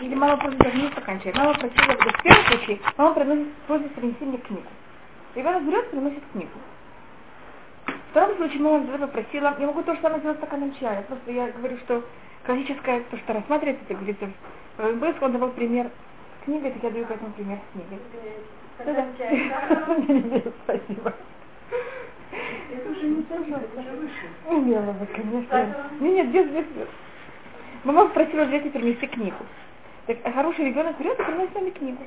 или мама просит стакан чая, мама просила, в первом случае, мама приносит, просит принести мне книгу. Ребенок берет, приносит книгу. В втором случае мама взяла попросила, я могу то же самое сделать стаканом чая, просто я говорю, что классическое, то, что рассматривается, это говорится, в он давал пример с книгой, так я даю поэтому пример с книгой. Спасибо. Это уже не уже выше. Умела бы, конечно. Нет, нет, без, без, без. Мама попросила взять и принести книгу. Так а хороший ребенок берет и приносит нами книгу.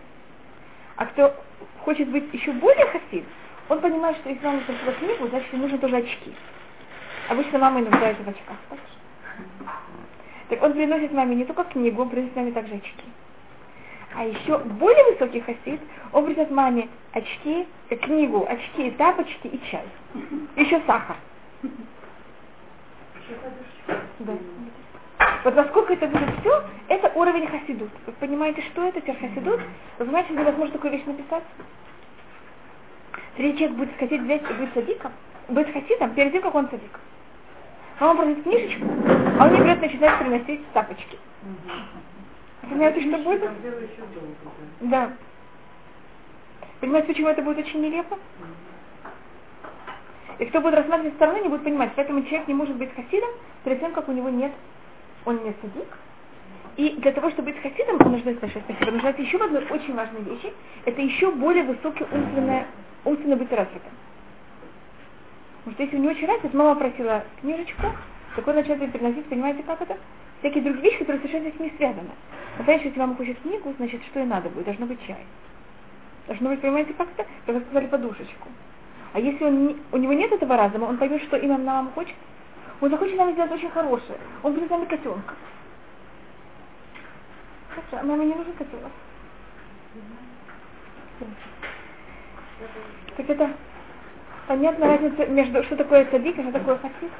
А кто хочет быть еще более хасид, он понимает, что если мама просила книгу, значит ему нужны тоже очки. Обычно мама и нуждается в очках. Так он приносит маме не только книгу, он приносит маме также очки. А еще более высокий хасид, он принесет маме очки, э, книгу, очки, тапочки и чай. Еще сахар. Да. Вот насколько это будет все, это уровень хасидут. Вы понимаете, что это теперь хасидут? Вы знаете, невозможно такую вещь написать? Третий человек будет хотеть взять и быть садиком, быть хасидом перед тем, как он садик. А он просит книжечку, а он не берет начинает приносить тапочки. Понимаете, что будет? Да. Понимаете, почему это будет очень нелепо? И кто будет рассматривать стороны, не будет понимать. Поэтому человек не может быть хасидом перед тем, как у него нет, он не садик. И для того, чтобы быть хасидом, нужно сказать спасибо, нуждается еще одной очень важной вещи. Это еще более высокий умственное, умственно быть развитым. Потому что если у него очень развит, мама просила книжечку, так он начал ей приносить, понимаете, как это? Всякие другие вещи, которые совершенно с ним связаны. Например, если мама хочет книгу, значит, что и надо будет? Должно быть чай. Должно быть, понимаете, как это? Как сказали, подушечку. А если он не, у него нет этого разума, он поймет, что именно нам хочет, он захочет нам сделать очень хорошее. Он будет нами котенка. Хорошо, а маме не нужен котенок. Так это понятна разница между что такое садик и что такое хасид.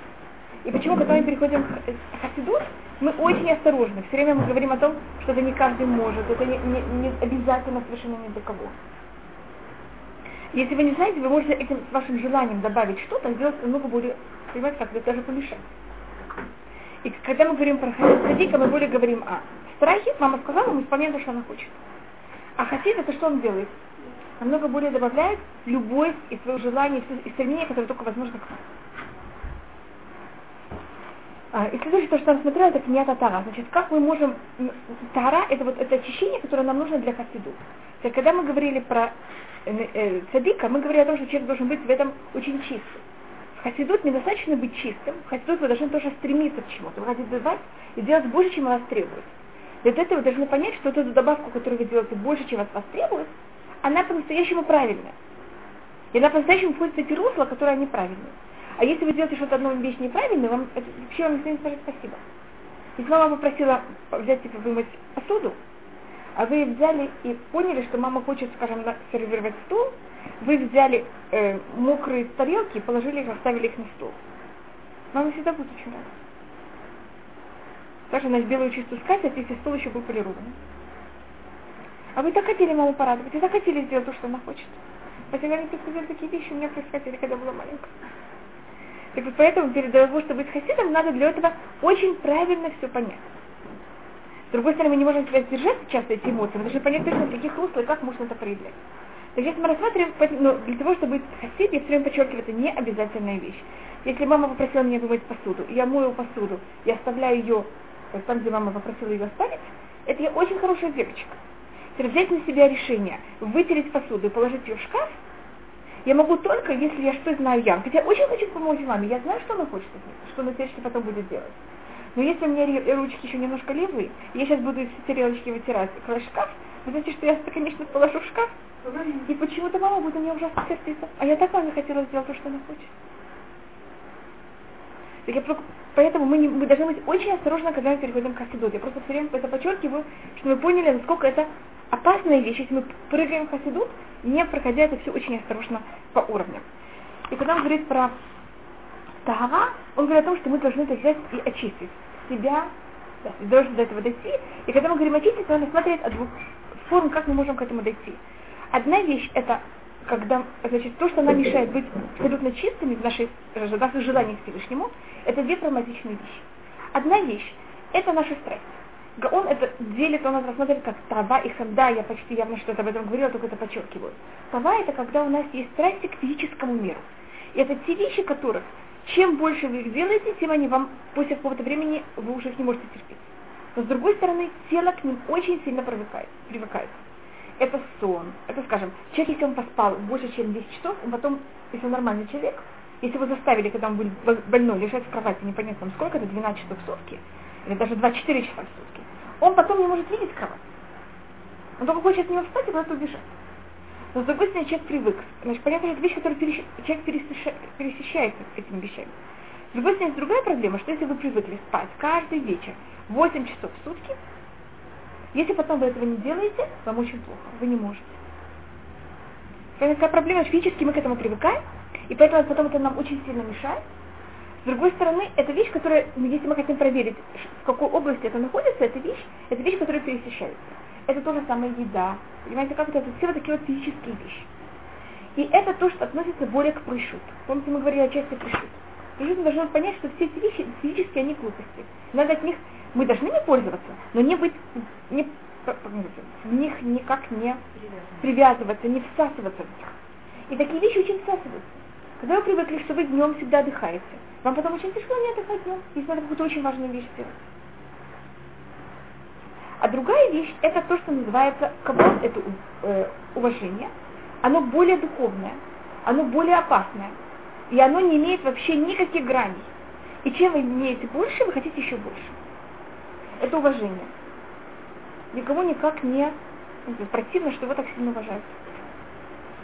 И почему, когда мы переходим к хасиду, мы очень осторожны. Все время мы говорим о том, что это не каждый может, это не, не, не обязательно совершенно ни для кого. Если вы не знаете, вы можете этим вашим желанием добавить что-то, сделать намного более, понимаете, как это даже помешать. И когда мы говорим про садика, мы более говорим о страхе, мама сказала, мы исполняем то, что она хочет. А хасид это что он делает? Намного более добавляет любовь и свое желание, и стремление, которое только возможно к а, и следующее, то, что я смотрела, это княта тара. Значит, как мы можем... Тара – это вот это очищение, которое нам нужно для хасиду. Когда мы говорили про э, э, цадика, мы говорили о том, что человек должен быть в этом очень чистым. В хасидут недостаточно быть чистым. В хасидут вы должны тоже стремиться к чему-то. Вы хотите добавить и делать больше, чем вас требует. Для этого вы должны понять, что эту добавку, которую вы делаете больше, чем от вас требует, она по-настоящему правильная. И она по-настоящему входит в эти русла, которые они правильные. А если вы делаете что-то одну вещь неправильно, вам вообще вам никто не скажет спасибо. Если мама попросила взять типа вымыть посуду, а вы взяли и поняли, что мама хочет, скажем, сервировать стул, вы взяли э, мокрые тарелки, положили их, оставили их на стол. Мама всегда будет очень рада. Даже на белую чистую скатерть, если стол еще был полированный. А вы так хотели маму порадовать, вы так хотели сделать то, что она хочет. Хотя, наверное, сказали такие вещи у меня происходили, когда была маленькая. Так вот поэтому перед того, чтобы быть хасидом, надо для этого очень правильно все понять. С другой стороны, мы не можем себя сдержать часто эти эмоции, мы должны понять точно, в каких руслах и как можно это проявлять. Так если мы рассматриваем, но для того, чтобы быть хасид, я все время подчеркиваю, это не обязательная вещь. Если мама попросила меня вымыть посуду, я мою посуду, я оставляю ее там, где мама попросила ее оставить, это я очень хорошая девочка. Взять на себя решение, вытереть посуду и положить ее в шкаф, я могу только, если я что знаю я. Хотя я очень хочу помочь маме, я знаю, что она хочет, что она теперь потом будет делать. Но если у меня ручки еще немножко левые, я сейчас буду все тарелочки вытирать, класть в шкаф, вы знаете, что я это, конечно, положу в шкаф, и почему-то мама будет на меня ужасно сердиться. А я так маме хотела сделать то, что она хочет. Так я, поэтому мы, не, мы должны быть очень осторожны, когда мы переходим к хасидут. Я просто все время это подчеркиваю, что мы поняли, насколько это опасная вещь, если мы прыгаем в хасидут, не проходя это все очень осторожно по уровням. И когда он говорит про Тагара, он говорит о том, что мы должны это взять и очистить себя, да, должны до этого дойти. И когда мы говорим очистить, то надо смотреть от двух форм, как мы можем к этому дойти. Одна вещь это когда, значит, то, что нам мешает быть абсолютно чистыми в нашей, в наших желаниях Всевышнему, это две промазичные вещи. Одна вещь, это наша страсть. Он это делит, он это рассматривает как трава и ханда, я почти явно что-то об этом говорила, только это подчеркиваю. Трава это когда у нас есть страсти к физическому миру. И это те вещи, которых чем больше вы их делаете, тем они вам после какого-то времени вы уже их не можете терпеть. Но с другой стороны, тело к ним очень сильно привыкает. привыкает. Это сон. Это, скажем, человек, если он поспал больше, чем 10 часов, он потом, если он нормальный человек, если его заставили, когда он был больной, лежать в кровати непонятно сколько, это 12 часов в сутки, или даже 24 часа в сутки, он потом не может видеть кровать. Он только хочет от него встать и куда-то убежать. Но с другой стороны, человек привык. Значит, понятно, это вещь, которую человек пересещается этими вещами. С другой стороны, есть другая проблема, что если вы привыкли спать каждый вечер 8 часов в сутки, если потом вы этого не делаете, вам очень плохо, вы не можете. Такая проблема, физически мы к этому привыкаем, и поэтому потом это нам очень сильно мешает. С другой стороны, это вещь, которая, ну, если мы хотим проверить, в какой области это находится, это вещь, это вещь, которая пересещается. Это то же самое еда. Понимаете, как это? Это все вот такие вот физические вещи. И это то, что относится более к пришут. Помните, мы говорили о части пришут. Пришут мы должны понять, что все эти вещи физически, они глупости. Надо от них, мы должны не пользоваться, но не быть, не, в них никак не привязываться, не всасываться в них. И такие вещи очень всасываются. Когда вы привыкли, что вы днем всегда отдыхаете, вам потом очень тяжело не отдыхать днем, если надо какую-то очень важную вещь сделать. А другая вещь, это то, что называется кабот, это э, уважение. Оно более духовное, оно более опасное. И оно не имеет вообще никаких граней. И чем вы имеете больше, вы хотите еще больше. Это уважение. Никого никак не противно, что его так сильно уважают.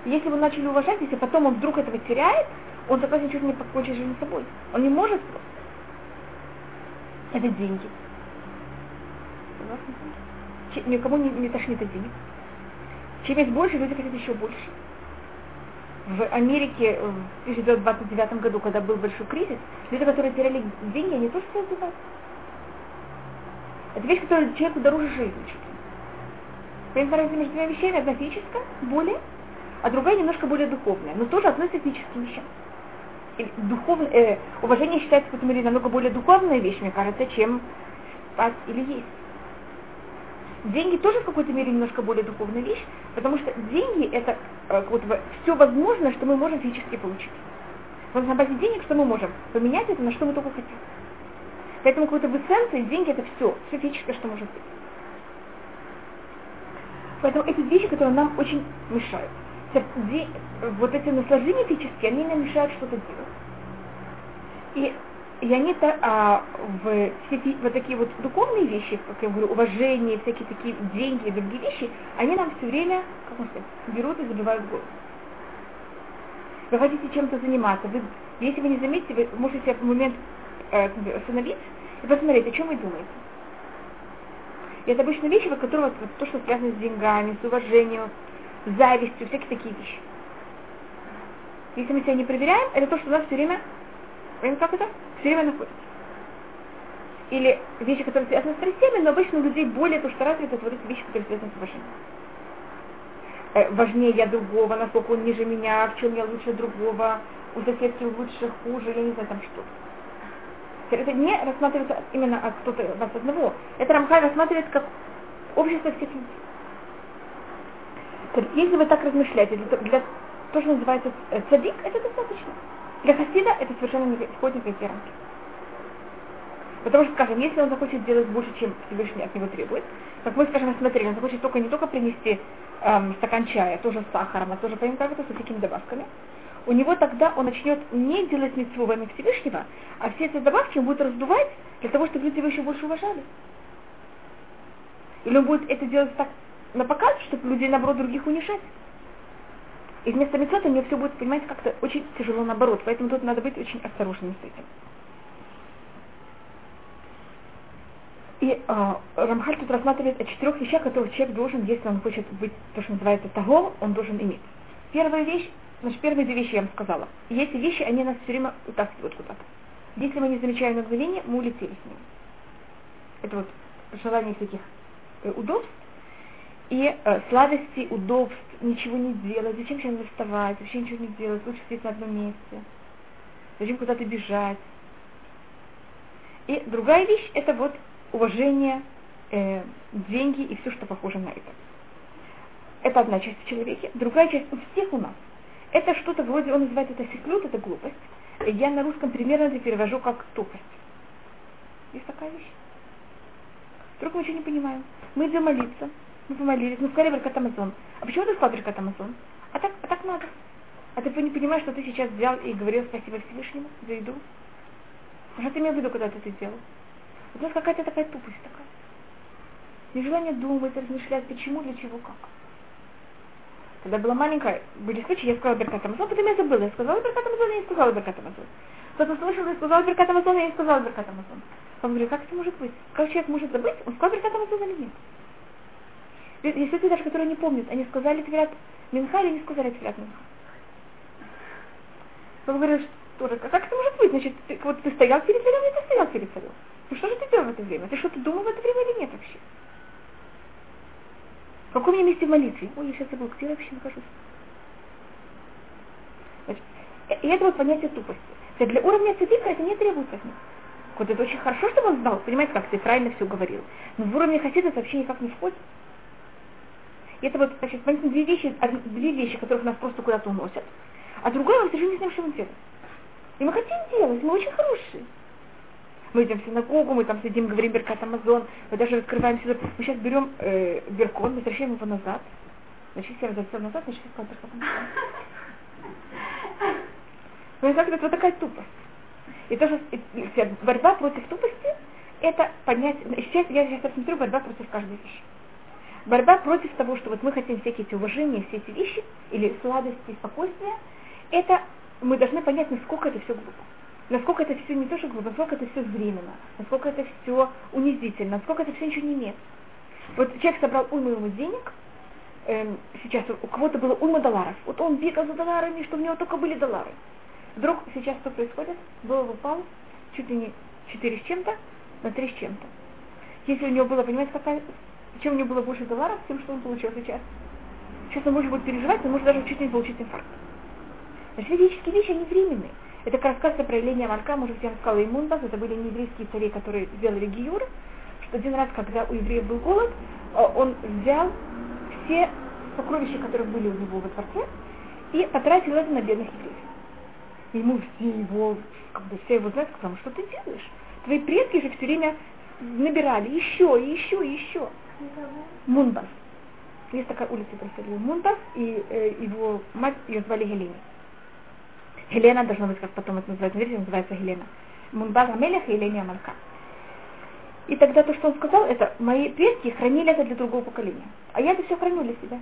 Если вы начали уважать, если потом он вдруг этого теряет, он согласен чуть не покончить жизнь с собой. Он не может просто. Это деньги. Никому не, не тошнит от денег. Чем есть больше, люди хотят еще больше. В Америке в 1929 году, когда был большой кризис, люди, которые теряли деньги, они тоже стали убивать. Это вещь, которая человеку дороже жизни. Понимаете, разница между двумя вещами? Одна физическая, более, а другая немножко более духовная, но тоже относится к физическим вещам. Духов, э, уважение считается в этом мире намного более духовная вещь, мне кажется, чем спать или есть. Деньги тоже в какой-то мере немножко более духовная вещь, потому что деньги это э, вот, все возможное, что мы можем физически получить. Вот на базе денег что мы можем? Поменять это на что мы только хотим. Поэтому какой-то эссенции деньги это все, все физическое, что может быть. Поэтому эти вещи, которые нам очень мешают вот эти наслаждения физические, они нам мешают что-то делать. И, и они-то а, в все вот такие вот духовные вещи, как я говорю, уважение, всякие такие деньги и другие вещи, они нам все время, как можно сказать, берут и забивают голову. Вы хотите чем-то заниматься, вы, если вы не заметите, вы можете в момент э, остановиться и посмотреть, о чем вы думаете. И это обычно вещи, которые вот, то, что связано с деньгами, с уважением, завистью, всякие такие вещи. Если мы себя не проверяем, это то, что у нас все время, как это? Все время находится. Или вещи, которые связаны с страстями, но обычно у людей более то, что развито, эти вещи, которые связаны с уважением. Э, важнее я другого, насколько он ниже меня, в чем я лучше другого, у соседки лучше, хуже, я не знаю, там что. Это не рассматривается именно от кто-то вас одного. Это Рамхай рассматривает как общество всех людей. Если вы так размышляете, для, для то, что называется э, цадик, это достаточно. Для хасида это совершенно не входит в никакие рамки. Потому что, скажем, если он захочет сделать больше, чем Всевышний от него требует, как мы, скажем, смотрели, он захочет только не только принести эм, стакан чая, тоже с сахаром, а тоже, понимаете, как это, с такими добавками, у него тогда он начнет не делать митцву во имя Всевышнего, а все эти добавки он будет раздувать для того, чтобы люди его еще больше уважали. Или он будет это делать так на показ, чтобы людей, наоборот, других унижать. И вместо мецвод у нее все будет, понимаете, как-то очень тяжело наоборот. Поэтому тут надо быть очень осторожным с этим. И э, Рамхаль тут рассматривает о четырех вещах, которые человек должен, если он хочет быть, то, что называется того, он должен иметь. Первая вещь, значит, первые две вещи я вам сказала. И эти вещи, они нас все время утаскивают куда-то. Если мы не замечаем на мгновение, мы улетели с ним. Это вот желание всяких э, удобств, и э, сладости, удобств, ничего не делать, зачем сейчас вставать, вообще ничего не делать, лучше сидеть на одном месте, зачем куда-то бежать. И другая вещь, это вот уважение, э, деньги и все, что похоже на это. Это одна часть в человеке. Другая часть у всех у нас. Это что-то вроде, он называет это секлют, это глупость. Я на русском примерно это перевожу как тупость. Есть такая вещь. Вдруг мы ничего не понимаем. Мы идем молиться, мы помолились, мы сказали Беркат Амазон. А почему ты сказал Беркат Амазон? А так, а так надо. А ты не понимаешь, что ты сейчас взял и говорил спасибо Всевышнему за еду? А что ты имел в виду, когда ты это сделал? Вот у нас какая-то такая тупость такая. Нежелание думать, размышлять, почему, для чего, как. Когда была маленькая, были случаи, я сказала Беркат Амазон, потом я забыла. Я сказала Беркат Амазон, я не сказала Беркат Амазон. Кто-то слышал, я сказала Беркат Амазон, я не сказала Беркат Амазон. Он говорит, как это может быть? Как человек может забыть? Он сказал Беркат Амазон или нет? Есть люди даже, которые не помнят, они сказали Тфилят Минха или не сказали Тфилят Минха. Он говорит, что же, как это может быть? Значит, ты, вот ты стоял перед царем, или ты стоял перед царем? Ну что же ты делал в это время? Ты что-то думал в это время или нет вообще? В каком мне месте молитве? Ой, я сейчас забыл, где я вообще нахожусь? Значит, и это вот понятие тупости. Для уровня цадика это не требуется от них. Вот это очень хорошо, чтобы он знал, понимаете, как ты правильно все говорил. Но в уровне хасида это вообще никак не входит. И это вот, значит, понятно, две вещи, две вещи, которых нас просто куда-то уносят. А другое, мы совершенно не знаем, что мы делаем. И мы хотим делать, мы очень хорошие. Мы идем в синагогу, мы там сидим, говорим Беркат Амазон, мы даже открываем сюда. Мы сейчас берем э, Беркон, возвращаем его назад. Значит, если я возвращаю назад, значит, сказала Беркат Амазон. Ну, это вот такая тупость. И то, что борьба против тупости, это понять, сейчас, я сейчас рассмотрю борьба против каждой вещи. Борьба против того, что вот мы хотим всякие эти уважения, все эти вещи, или сладости, спокойствия, это мы должны понять, насколько это все глупо. Насколько это все не то, что глупо, насколько это все временно, насколько это все унизительно, насколько это все ничего не имеет. Вот человек собрал уйму ему денег, эм, сейчас у кого-то было уйма долларов. Вот он бегал за долларами, что у него только были доллары. Вдруг сейчас что происходит? Доллар упал чуть ли не 4 с чем-то на 3 с чем-то. Если у него было, понимаете, какая, чем у него было больше долларов, тем, что он получил сейчас. Сейчас он может будет переживать, он может даже чуть не получить инфаркт. Значит, физические вещи, они временные. Это как рассказ о проявлении Марка, может быть, я рассказала Мунбас, это были нееврейские цари, которые сделали гиюр, что один раз, когда у евреев был голод, э, он взял все сокровища, которые были у него во дворце, и потратил это на бедных евреев. Ему все его, как бы все его знают, сказали, что ты делаешь? Твои предки же все время набирали еще, еще, еще. Мунбас. Есть такая улица в Брюсселе. Мунбас, и э, его мать, ее звали Гелена. Хелена должна быть, как потом это называется, видите, называется Хелена. Мунбаза Мелех и Еления Амалька. И тогда то, что он сказал, это мои предки хранили это для другого поколения. А я это все храню для себя.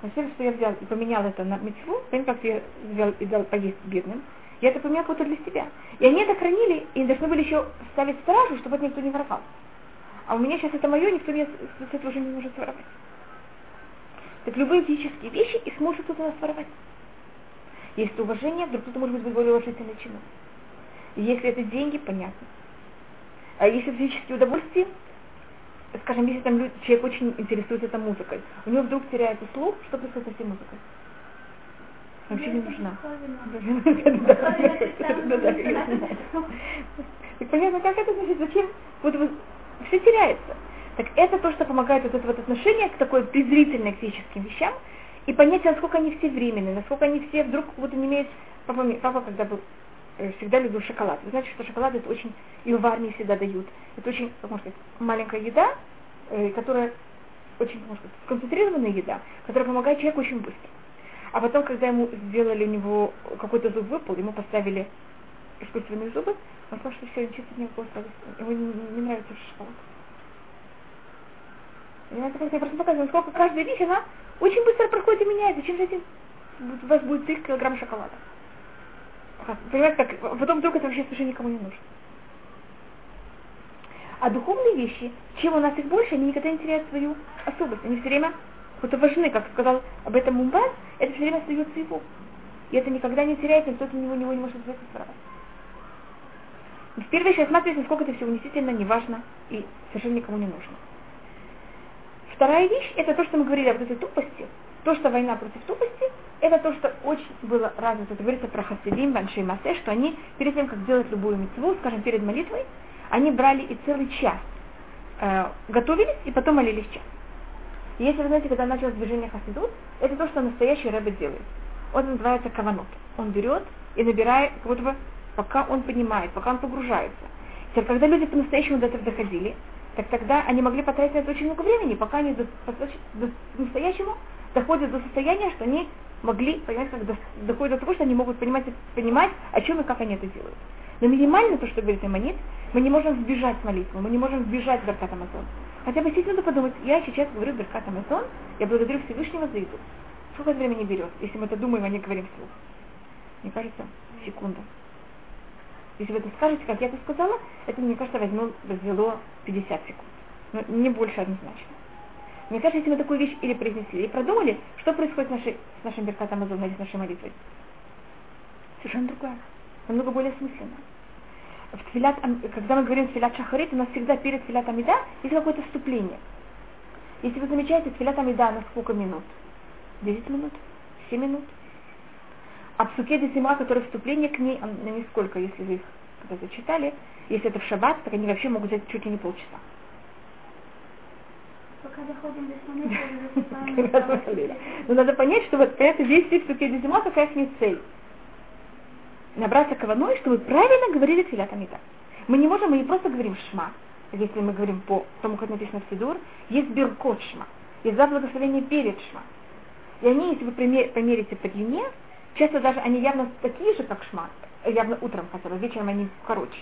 Значит, что я взял и поменял это на митцву, понимаете, как я взял и дал поесть бедным, я это поменял просто для себя. И они это хранили, и должны были еще ставить стражу, чтобы это никто не воровал. А у меня сейчас это мое, никто меня с этого уже не может воровать. Так любые физические вещи и сможет кто-то нас воровать. Если уважение, вдруг кто-то может быть более уважительный чином. Если это деньги, понятно. А если физические удовольствия, скажем, если там человек очень интересуется этой музыкой, у него вдруг теряется слух, что происходит с этой музыкой? Вообще не нужна. Так понятно, как это значит, зачем? Вот все теряется. Так это то, что помогает вот это вот отношение к такой презрительной к физическим вещам, и понять, насколько они все временные, насколько они все вдруг вот не имеют... Папа, папа когда был э, всегда любил шоколад. Вы знаете, что шоколад это очень, и в армии всегда дают. Это очень, как можно сказать, маленькая еда, э, которая очень, можно сказать, сконцентрированная еда, которая помогает человеку очень быстро. А потом, когда ему сделали у него какой-то зуб выпал, ему поставили искусственные зубы, он сказал, что все, не осталось. Ему не, не нравится шоколад. И это я просто показываю, насколько каждая вещь, она очень быстро проходит и меняется. Чем же этим у вас будет 3 килограмм шоколада? Понимаете, как потом вдруг это вообще совершенно никому не нужно. А духовные вещи, чем у нас их больше, они никогда не теряют свою особость. Они все время вот важны, как сказал об этом Мумбас, это все время остается его. И это никогда не теряется, никто от него, него не может взять воровать. В первой вещи осматривать, насколько это все унизительно, неважно и совершенно никому не нужно. Вторая вещь, это то, что мы говорили об этой тупости. То, что война против тупости, это то, что очень было развито. Это говорится про хасидим, баншей масе, что они перед тем, как делать любую митцву, скажем, перед молитвой, они брали и целый час э, готовились и потом молились час. И если вы знаете, когда началось движение Хасидут, это то, что настоящий рэбе делает. Он называется каванот. Он берет и набирает, как будто бы, пока он понимает, пока он погружается. Теперь, когда люди по-настоящему до этого доходили, так тогда они могли потратить на это очень много времени, пока они до, до, настоящему доходят до состояния, что они могли, понимать, как до, доходят до того, что они могут понимать, понимать, о чем и как они это делают. Но минимально то, что говорит Иманит, мы не можем сбежать молитву, мы не можем сбежать Беркат Амазон. Хотя бы сесть надо подумать, я сейчас говорю Беркат Амазон, я благодарю Всевышнего за еду. Сколько времени берет, если мы это думаем, а не говорим вслух? Мне кажется, секунда. Если вы это скажете, как я это сказала, это, мне кажется, возьму, взяло 50 секунд. Но не больше однозначно. Мне кажется, если мы такую вещь или произнесли, или продумали, что происходит с, нашей, с нашим Беркатом Амазон, или с нашей молитвой? Совершенно другая. Намного более смысленно. В тфилят, когда мы говорим тфилят шахарит, у нас всегда перед тфилят амида есть какое-то вступление. Если вы замечаете, тфилят амида на сколько минут? 10 минут? 7 минут? А псуке Десима, которое вступление к ней, на нисколько, если вы их когда-то читали, если это в шаббат, так они вообще могут взять чуть ли не полчаса. Пока доходим до Но надо понять, что вот это весь стих псуке Десима, какая с ней цель. Набраться каваной, чтобы правильно говорили Тфилят Амида. Мы не можем, мы не просто говорим шма, если мы говорим по тому, как написано в Сидур, есть биркот шма, есть два благословения перед шма. И они, если вы померите по длине, Часто даже они явно такие же, как шма, явно утром хотя бы, вечером они короче.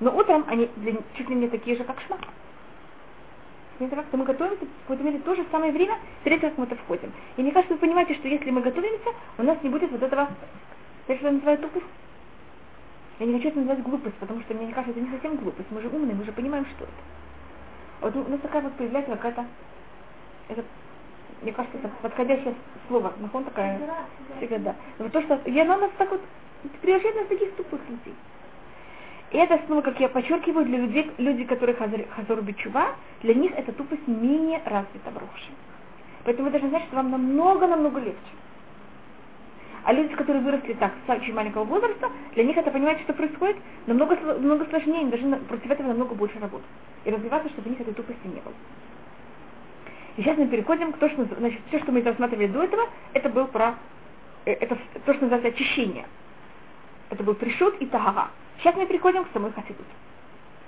Но утром они чуть ли не такие же, как шма. То мы готовимся в какой-то мере то же самое время, перед тем, как мы это входим. И мне кажется, вы понимаете, что если мы готовимся, у нас не будет вот этого, я что называю тупость. Я не хочу это называть глупость, потому что мне кажется, это не совсем глупость. Мы же умные, мы же понимаем, что это. Вот у нас такая вот появляется какая-то это мне кажется, это подходящее слово. Нахон такая всегда, да. Но то, что я на нас так вот превращает нас в таких тупых людей. И это снова, как я подчеркиваю, для людей, люди, которые хазар, хазор бичува, для них эта тупость менее развита в Рохше. Поэтому вы должны знать, что вам намного-намного легче. А люди, которые выросли так, с очень маленького возраста, для них это понимать, что происходит, намного, намного сложнее, им должны против этого намного больше работать. И развиваться, чтобы у них этой тупости не было. И сейчас мы переходим к тому, что, значит, все, что мы рассматривали до этого, это был про, э, это то, что называется очищение. Это был пришут и тагара. Сейчас мы переходим к самой хасидут.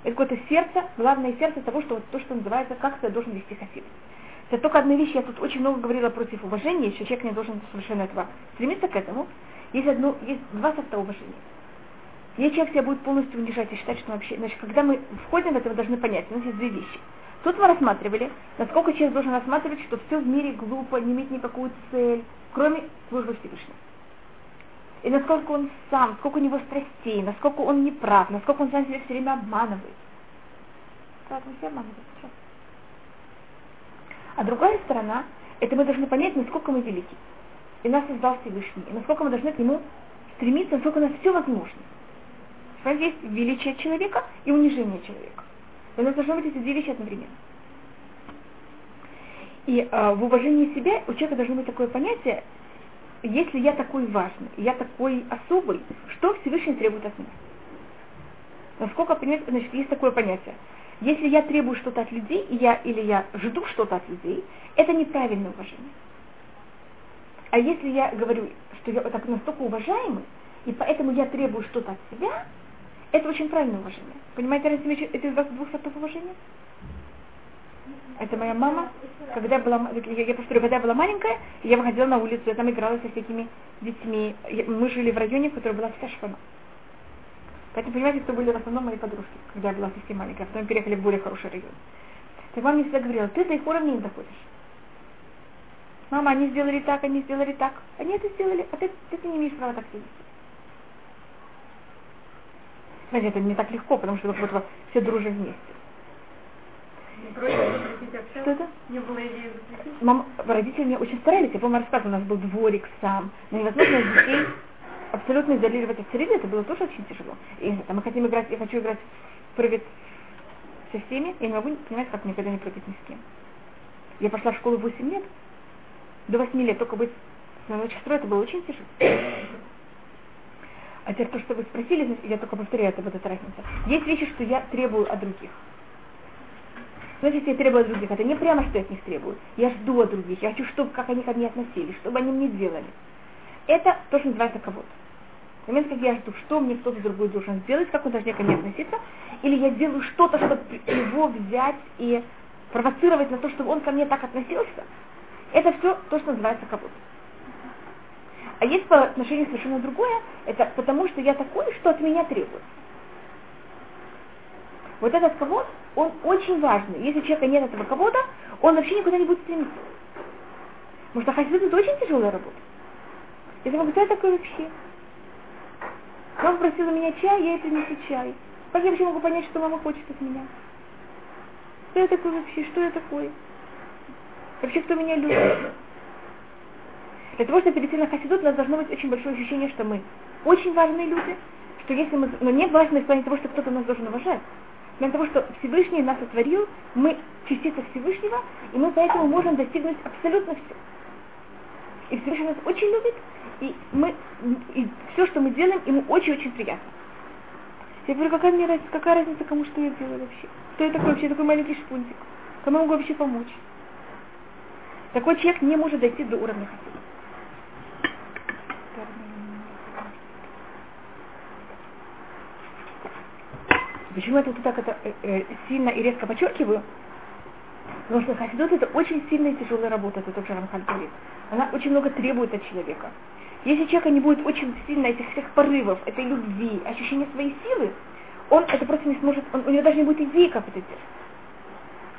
Это какое-то сердце, главное сердце того, что то, что называется, как ты должен вести хасид. Это только одна вещь, я тут очень много говорила против уважения, еще человек не должен совершенно этого стремиться к этому. Есть, одно, есть два сорта уважения. Если человек себя будет полностью унижать и считать, что вообще, значит, когда мы входим в это, мы должны понять, у нас есть две вещи. Тут мы рассматривали, насколько человек должен рассматривать, что все в мире глупо, не имеет никакую цель, кроме службы Всевышнего. И насколько он сам, сколько у него страстей, насколько он не прав, насколько он сам себя все время обманывает. Так, мы все обманываем. А другая сторона, это мы должны понять, насколько мы велики. И нас создал Всевышний. И насколько мы должны к нему стремиться, насколько у нас все возможно. Есть величие человека и унижение человека. У нас должны быть эти две вещи одновременно. И э, в уважении себя у человека должно быть такое понятие, если я такой важный, я такой особый, что Всевышний требует от меня? Насколько понять, значит, есть такое понятие. Если я требую что-то от людей, я, или я жду что-то от людей, это неправильное уважение. А если я говорю, что я так настолько уважаемый, и поэтому я требую что-то от себя, это очень правильное уважение. Понимаете разницу этих двух сортов уважения? Это моя мама, когда была, я, я повторю, когда я была маленькая, я выходила на улицу, я там играла со всякими детьми. Мы жили в районе, в котором была вся шпана. Поэтому, понимаете, кто были в основном мои подружки, когда я была совсем маленькая, а потом переехали в более хороший район. Так мама мне всегда говорила, ты до их уровня не доходишь. Мама, они сделали так, они сделали так. Они это сделали, а ты, ты, ты не имеешь права так сидеть. Знаете, это не так легко, потому что вот, вот все дружим вместе. Что это? Не было идеи запретить? Мам, родители мне очень старались. Я помню, рассказывала, у нас был дворик сам. Но невозможно детей абсолютно изолировать от среды. Это было тоже очень тяжело. И мы хотим играть, я хочу играть в прыгать со всеми. Я не могу понимать, как никогда не прыгать ни с кем. Я пошла в школу 8 лет. До 8 лет только быть с моей сестрой, это было очень тяжело. А теперь то, что вы спросили, я только повторяю, это вот эта разница. Есть вещи, что я требую от других. Значит, я требую от других. Это не прямо, что я от них требую. Я жду от других. Я хочу, чтобы как они ко мне относились, чтобы они мне делали. Это то, что называется кого-то. Момент, как я жду, что мне кто-то другой должен сделать, как он должен ко мне относиться, или я делаю что-то, чтобы его взять и провоцировать на то, чтобы он ко мне так относился, это все то, что называется кого-то. А есть по отношению совершенно другое, это потому что я такой, что от меня требуют. Вот этот кого он очень важный. Если у человека нет этого кого-то, он вообще никуда не будет стремиться. Потому что хасидут это очень тяжелая работа. Я думаю, кто я такой вообще? Мама просила меня чай, я ей принесу чай. Как я вообще могу понять, что мама хочет от меня? Кто я такой вообще? Что я такой? Вообще, кто меня любит? Для того, чтобы перейти на хасидут, у нас должно быть очень большое ощущение, что мы очень важные люди, что если мы, но не важны в плане того, что кто-то нас должен уважать. Для того, что Всевышний нас сотворил, мы частица Всевышнего, и мы поэтому можем достигнуть абсолютно все. И Всевышний нас очень любит, и мы и все, что мы делаем, ему очень-очень приятно. Я говорю, какая мне разница, какая разница, кому что я делаю вообще? Кто я такой вообще, такой маленький шпунтик? Кому я могу вообще помочь? Такой человек не может дойти до уровня хасида. Почему я тут так это э, э, сильно и резко подчеркиваю? Потому что хасидут это очень сильная и тяжелая работа, это то, что Рамхаль говорит. Она очень много требует от человека. Если человека не будет очень сильно этих всех порывов, этой любви, ощущения своей силы, он это просто не сможет, он, у него даже не будет идеи, как это делать.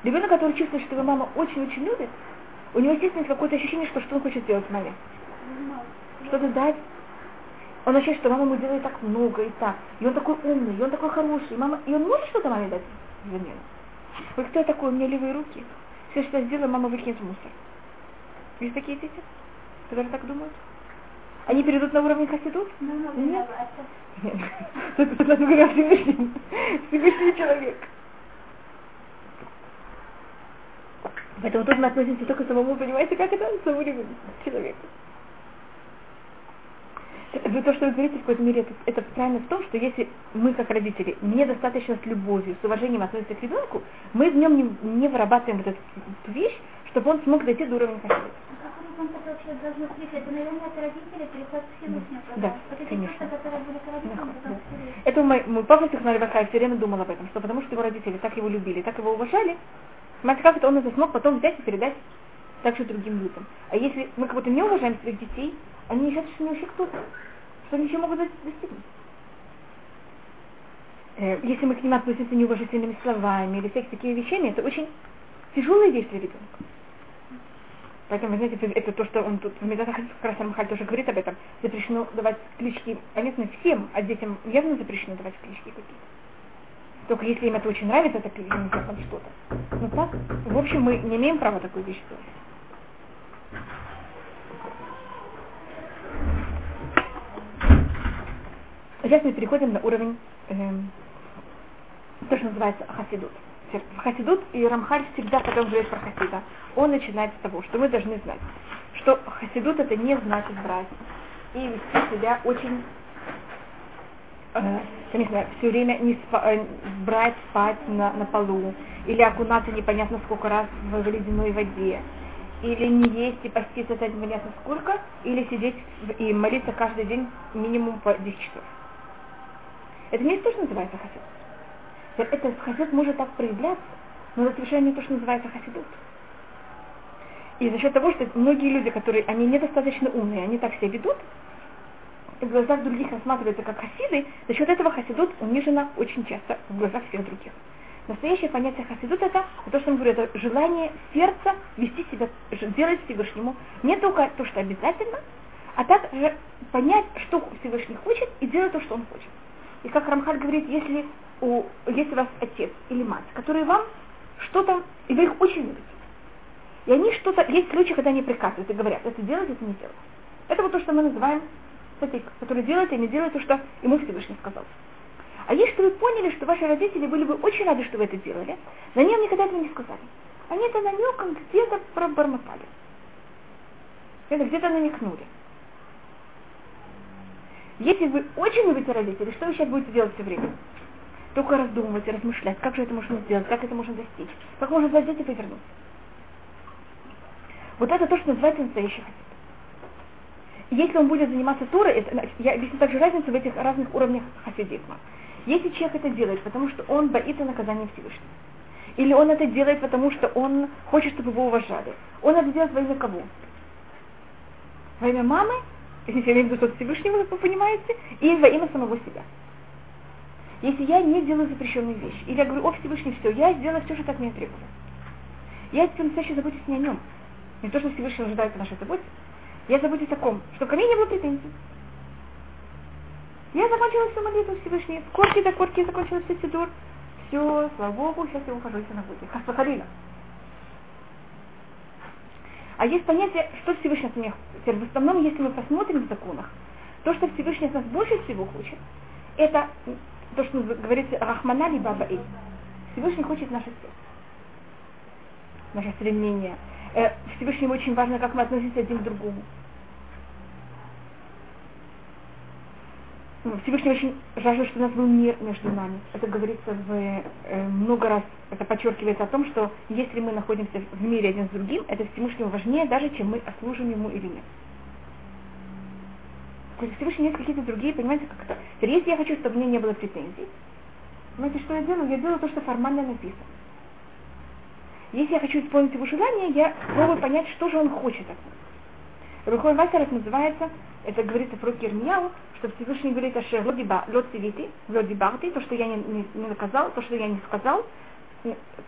Ребенок, который чувствует, что его мама очень-очень любит, у него, естественно, есть какое-то ощущение, что что он хочет сделать маме. Что-то дать, он ощущает, что мама ему делает так много и так. И он такой умный, и он такой хороший. И, мама... и он может что-то маме дать взамен. Вот кто я такой? У меня левые руки. Все, что я сделаю, мама выкинет в мусор. Есть такие дети, которые так думают? Они перейдут на уровень хасидут? Ну, ну, Нет. Нет. Тут нас говорят Всевышний. Всевышний человек. Поэтому тут мы относимся только к самому, понимаете, как это? Самому человеку. Вы то, что вы говорите в какой-то мере, это, это правильно в том, что если мы, как родители, недостаточно с любовью, с уважением относимся к ребенку, мы в нем не, не вырабатываем вот эту, вещь, чтобы он смог дойти до уровня хасида. А. Да, вот эти конечно. Это мой, мой папа Сихмариваха все время думал об этом, что потому что его родители так его любили, так его уважали, смотрите, как это он это смог потом взять и передать также другим людям. А если мы как будто не уважаем своих детей, они считают, что они вообще кто-то, что они еще могут достигнуть. Э, Если мы к ним относимся неуважительными словами или всякими такими вещами, это очень тяжелая вещь для ребенка. Поэтому, знаете, это, это то, что он тут в Медатах Рамхаль тоже говорит об этом. Запрещено давать клички, понятно, всем, а детям явно запрещено давать клички какие-то. Только если им это очень нравится, это клички, там что-то. Но так, в общем, мы не имеем права такую вещь делать. Сейчас мы переходим на уровень, эм, то, что называется хасидут. Хасидут и Рамхаль всегда, он говорит про хасида, он начинает с того, что мы должны знать, что хасидут это не значит брать и вести себя очень, э, я все время не спа, э, брать спать на, на полу, или окунаться непонятно сколько раз в ледяной воде, или не есть и поститься это непонятно сколько, или сидеть и молиться каждый день минимум по 10 часов. Это не то, что называется хасид. Это хасид может так проявляться, но это совершенно не то, что называется хасидут. И за счет того, что многие люди, которые, они недостаточно умные, они так себя ведут, в глазах других рассматриваются как хасиды, за счет этого хасидут унижена очень часто в глазах всех других. Настоящее понятие хасидут это, то, что я говорю, это желание сердца вести себя, делать Всевышнему не только то, что обязательно, а также понять, что Всевышний хочет, и делать то, что он хочет. И как Рамхаль говорит, если у, есть у вас отец или мать, которые вам что-то, и вы их очень любите, и они что-то, есть случаи, когда они приказывают и говорят, это делать, это не делать. Это вот то, что мы называем сатик, который делает и не делает то, что ему Всевышний сказал. А есть, что вы поняли, что ваши родители были бы очень рады, что вы это делали, но они вам никогда этого не сказали. Они это намеком где-то пробормотали. Это где-то намекнули. Если вы очень любите родителей, что вы сейчас будете делать все время? только раздумывать размышлять, как же это можно сделать, как это можно достичь, как можно взять и повернуть. Вот это то, что называется настоящий хасид. Если он будет заниматься Торой, это, я объясню также разницу в этих разных уровнях хасидизма. Если человек это делает, потому что он боится наказания Всевышнего, или он это делает, потому что он хочет, чтобы его уважали, он это делает во имя кого? Во имя мамы, если я имею в виду Всевышнего, как вы понимаете, и во имя самого себя. Если я не делаю запрещенную вещь, или я говорю, о Всевышний, все, я сделаю все, что так мне требуется. Я теперь настоящий заботюсь не о нем. Не то, что Всевышний ожидает нашей заботе, я забудусь о ком? Что ко мне не было претензий. Я закончила всю молитву Всевышний. С корки до корки закончила все сидур. Все, слава Богу, сейчас я ухожу на будет. Хасахалина. А есть понятие, что Всевышний от меня хочет. В основном, если мы посмотрим в законах, то, что Всевышний от нас больше всего хочет, это то, что говорится Рахмана либо Баэй. Всевышний хочет наше сердце, наше стремление. Э, Всевышнему очень важно, как мы относимся один к другому. Всевышний очень жаждет, что у нас был мир между нами. Это говорится в, э, много раз, это подчеркивается о том, что если мы находимся в мире один с другим, это Всевышнему важнее, даже чем мы служим ему или нет. То есть Всевышний есть какие-то другие, понимаете, как это. Если я хочу, чтобы мне не было претензий, знаете, что я делаю? Я делаю то, что формально написано. Если я хочу исполнить его желание, я пробую понять, что же он хочет от нас. Рухой Васеров называется, это говорится про Кирмияу, что Всевышний говорит о Шерлодиба, Лоцивити, Лодибарти, то, что я не, не, не наказал, то, что я не сказал,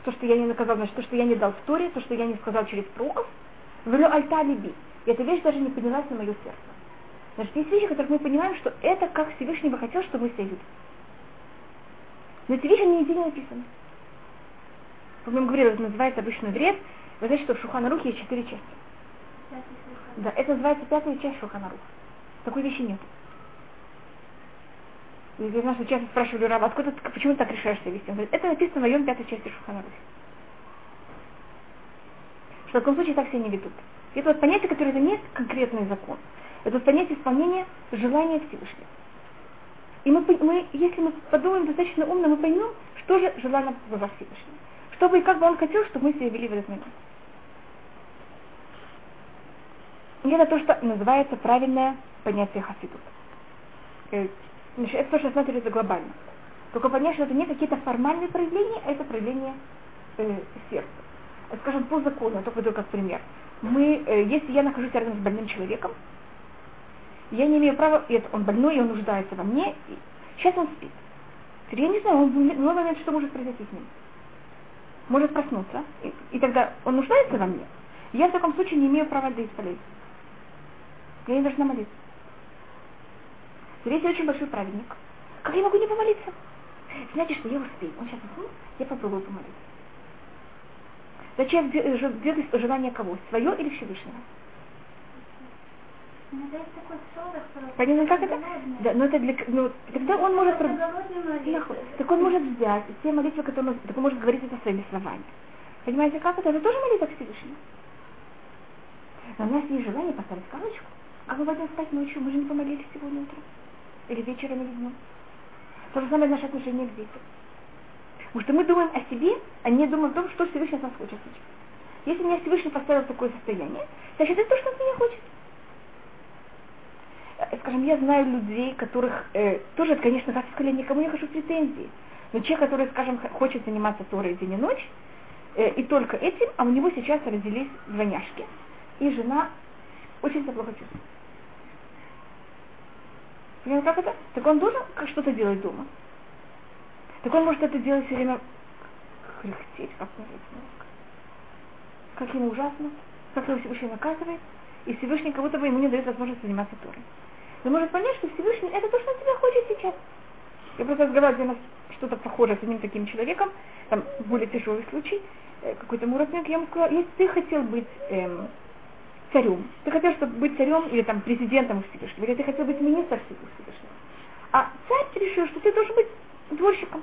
то, что я не наказал, значит, то, что я не дал в Торе, то, что я не сказал через пророков, в альта либи. И эта вещь даже не поднялась на мое сердце. Значит, есть вещи, которые мы понимаем, что это как Всевышний бы хотел, чтобы мы себя видели. Но эти вещи нигде не написаны. Как я вам говорила, это называется обычный вред. Вы знаете, что в Шуханарухе есть четыре части. Да, это называется пятая часть Шуханаруха. Такой вещи нет. И нас часто спрашивали раба, откуда почему ты так решаешься вести? Он говорит, это написано в моем пятой части Шуханарухи. Что в таком случае так себя не ведут. Это вот понятие, которое это не конкретный закон. Это вот понятие исполнения желания Всевышнего. И мы, мы, если мы подумаем достаточно умно, мы поймем, что же желал нам Всевышнего. Чтобы и как бы он хотел, чтобы мы себя вели в этот момент. И это то, что называется правильное понятие хасидут. Значит, это то, что смотрится глобально. Только понять, что это не какие-то формальные проявления, а это проявление э, сердца. Скажем, по закону, я только как пример. Мы, э, если я нахожусь рядом с больным человеком, я не имею права, это, он больной, и он нуждается во мне, и сейчас он спит. Я не знаю, он в любой момент что может произойти с ним. Может проснуться, и, и тогда он нуждается во мне. Я в таком случае не имею права да исполнять. Я не должна молиться. Если я очень большой праведник, как я могу не помолиться? Знаете, что я успею. Он сейчас уснул, я попробую помолиться. Зачем делать желание кого? Свое или Всевышнего? Понятно, как это? Да, но это для, ну, тогда он может, так он может взять все молитвы, которые он, так он может говорить это своими словами. Понимаете, как это? Это тоже молитва к Всевышнему. Но у нас есть желание поставить галочку, а мы пойдем спать ночью, мы же не помолились сегодня утром. Или вечером, или днем. То же самое наше отношение к детям. Потому что мы думаем о себе, а не думаем о том, что Всевышний от нас хочет сейчас. Если меня Всевышний поставил в такое состояние, значит, это то, что он меня хочет. Э, скажем, я знаю людей, которых э, тоже, конечно, как сказали, никому не хочу претензий. Но человек, который, скажем, хочет заниматься Торой день и ночь, э, и только этим, а у него сейчас родились двойняшки. И жена очень себя плохо чувствует. Понимаете, как это? Так он должен что-то делать дома. Так он может это делать все время хрехтеть, как. Как ему ужасно, как его Всевышний наказывает, и Всевышний как будто бы ему не дает возможность заниматься Торой. Но может понять, что Всевышний это то, что он тебя хочет сейчас. Я просто разговаривала что-то похожее с одним таким человеком, там более тяжелый случай, э, какой-то родственник, я ему сказала, если ты хотел быть эм, царем. Ты хотел, чтобы быть царем или там президентом Всевышнего, или ты хотел быть министром Всевышнего. А царь решил, что ты должен быть дворщиком.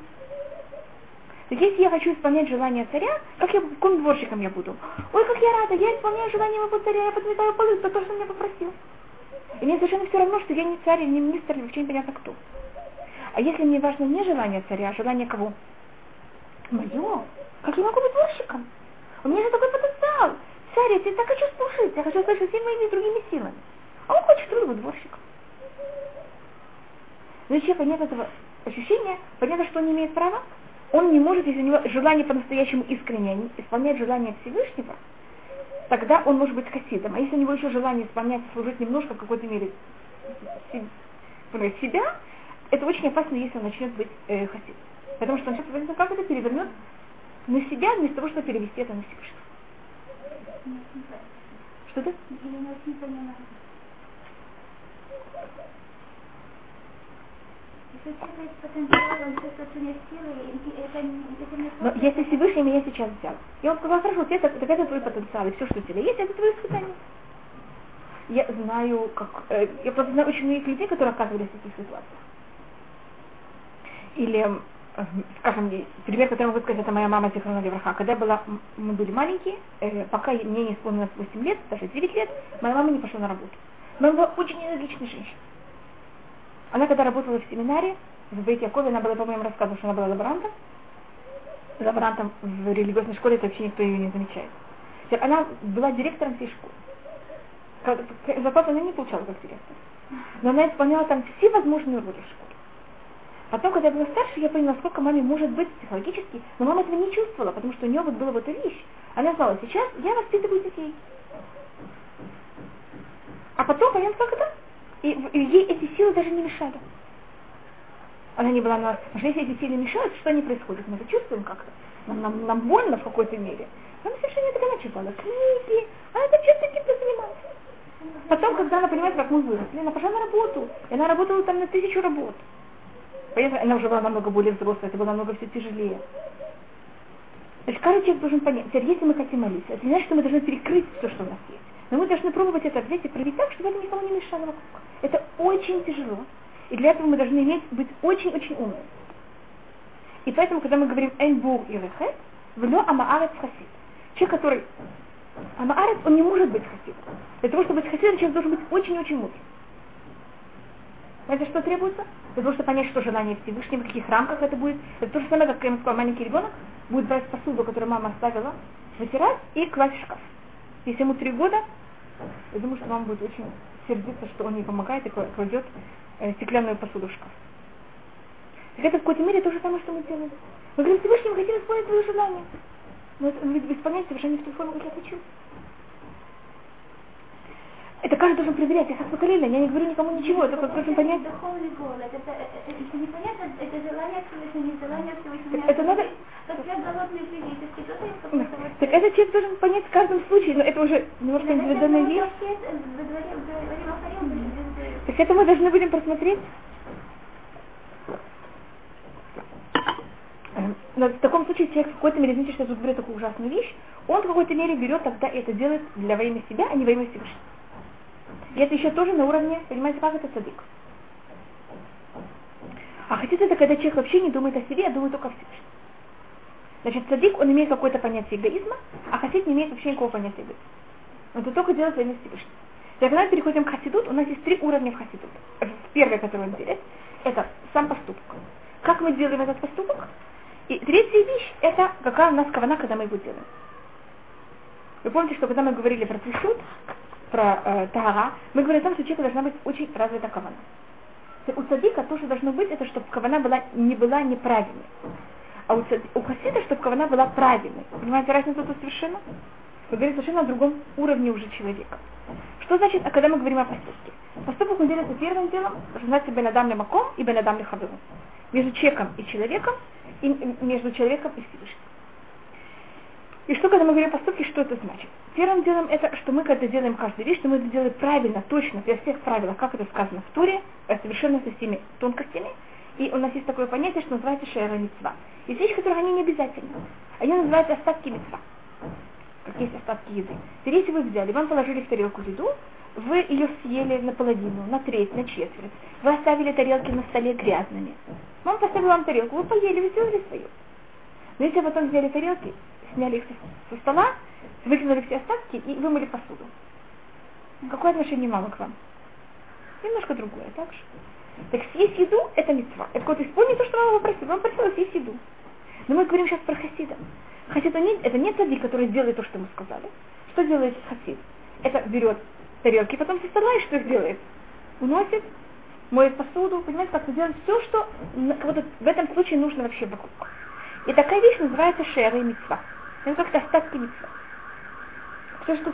Если я хочу исполнять желание царя, как я, каким дворщиком я буду? Ой, как я рада, я исполняю желание моего царя, я подметаю полы, за то, что он меня попросил. И мне совершенно все равно, что я не царь, не министр, или вообще непонятно кто. А если мне важно не желание царя, а желание кого? Мое. Как я могу быть дворщиком? У меня же такой потенциал. Царь, я тебя хочу слушать, я хочу слышать всеми моими другими силами. А он хочет, быть дворщиком. Но если нет этого ощущения, понятно, что он не имеет права. Он не может, если у него желание по-настоящему искреннее, исполнять желание Всевышнего, тогда он может быть хасидом. А если у него еще желание исполнять, служить немножко в какой-то мере себя, это очень опасно, если он начнет быть э, хасидом. Потому что он сейчас как это перевернет на себя, вместо того, чтобы перевести это на Всевышнего. Что ты? Но если Всевышний меня сейчас взял, и он сказал, хорошо, это, так это твой потенциал, и все, что у тебя есть, это твое испытание. Я знаю, как, э, я просто знаю очень многих людей, которые оказывались в таких ситуациях. Или, скажем, пример, который я могу сказать, это моя мама Зихрона Левраха. Когда была, мы были маленькие, э, пока мне не исполнилось 8 лет, даже 9 лет, моя мама не пошла на работу. Мама была очень энергичной женщиной. Она когда работала в семинаре, в Бейт-Якове, она была, по-моему, рассказывала, что она была лаборантом. Лаборантом в религиозной школе, это вообще никто ее не замечает. Она была директором всей школы. Зарплату она не получала как директор. Но она исполняла там все возможные роли в школе. Потом, когда я была старше, я поняла, сколько маме может быть психологически, но мама этого не чувствовала, потому что у нее вот была вот эта вещь. Она знала, сейчас я воспитываю детей. А потом, понятно, как это? И, и ей эти силы даже не мешали. Она не была на... Потому если эти силы мешают, что они происходят? Мы это чувствуем как-то. Нам, нам, нам больно в какой-то мере. Она совершенно это она читала книги, она это чувствует каким-то занималась. Потом, когда она понимает, как мы выросли, она пошла на работу. И она работала там на тысячу работ. Понятно, она уже была намного более взрослая, это было намного все тяжелее. Значит, каждый человек должен понять, теперь, если мы хотим молиться, это не значит, что мы должны перекрыть все, что у нас есть. Но мы должны пробовать это взять и проявить так, чтобы это никому не мешало вокруг. Это очень тяжело. И для этого мы должны иметь, быть очень-очень умными. И поэтому, когда мы говорим «энбур» и «рехет», «влё амаарец хасид». Человек, который амаарец, он не может быть хасидом. Для того, чтобы быть хасидом, человек должен быть очень-очень мудрым. Знаете, что требуется? Для того, чтобы понять, что желание Всевышнего, в каких рамках это будет. Это то же самое, как я сказала, маленький ребенок будет брать посуду, которую мама оставила, вытирать и класть в шкаф. Если ему три года, я думаю, что мама будет очень сердиться, что он не помогает и кладет э, стеклянную посуду в шкаф. Так это в какой-то мере то же самое, что мы делаем. Мы говорим, Всевышний, мы хотим исполнить твое желание. Но это, мы исполняем совершенно не в ту форму, как я хочу. Это каждый должен проверять, я хасвакалина, я не говорю никому ничего, я только должен понять. Это, это, это непонятно, это желание Всевышнего, не желание Всевышнего. Это надо... Как я голодный физически, кто-то есть какой-то вот... Так этот человек должен понять в каждом случае, но это уже немножко индивидуальная вещь. Так это мы должны будем просмотреть. Но в таком случае человек в какой-то мере, извините, что я тут говорю такую ужасную вещь, он в какой-то мере берет тогда это делает для во имя себя, а не во имя Всевышнего. И это еще тоже на уровне, понимаете, как это цадик. А хотите это когда человек вообще не думает о себе, а думает только о Всевышнем. Значит, цадик, он имеет какое-то понятие эгоизма, а хасид не имеет вообще никакого понятия эгоизма. Он это только делает во имя Всевышнего. Когда мы переходим к хасидут, у нас есть три уровня в хасидут. Первый, который он делит, это сам поступок. Как мы делаем этот поступок? И третья вещь, это какая у нас кавана, когда мы его делаем. Вы помните, что когда мы говорили про тишут, про э, тара, мы говорим о том, что у человека должна быть очень развита кавана. У цадика то, что должно быть, это чтобы кавана была, не была неправильной. А у, цади, у хасида, чтобы кавана была правильной. Понимаете разницу тут совершенно? Мы говорим совершенно о другом уровне уже человека. Что значит, а когда мы говорим о поступке? Поступок он делается первым делом, называется бенадам маком и бенадам хабыру. Между человеком и человеком, и между человеком и Всевышним. И что, когда мы говорим поступки, что это значит? Первым делом это, что мы когда делаем каждую вещь, что мы это делаем правильно, точно, при всех правилах, как это сказано в Туре, э, совершенно со всеми тонкостями. И у нас есть такое понятие, что называется шера митцва. Есть вещи, которые они не обязательны. Они называются остатки митцва. Как есть остатки еды. Если вы взяли, вам положили в тарелку еду, вы ее съели наполовину, на треть, на четверть. Вы оставили тарелки на столе грязными. Мама поставила вам тарелку, вы поели, вы сделали свою. Но если потом взяли тарелки, сняли их со стола, выкинули все остатки и вымыли посуду. Какое отношение мамы к вам? Немножко другое, так же? Так съесть еду – это мецва. Это вот исполни то, что мама попросила. Мама попросила съесть еду. Но мы говорим сейчас про хасида. Хасид не, это не цадик, который делает то, что мы сказали. Что делает хасид? Это берет тарелки, потом со стола и что их делает? Уносит, моет посуду, понимаете, как-то делает все, что вот в этом случае нужно вообще вокруг. И такая вещь называется шера и мецва. Это как-то остатки мецва. Все, что,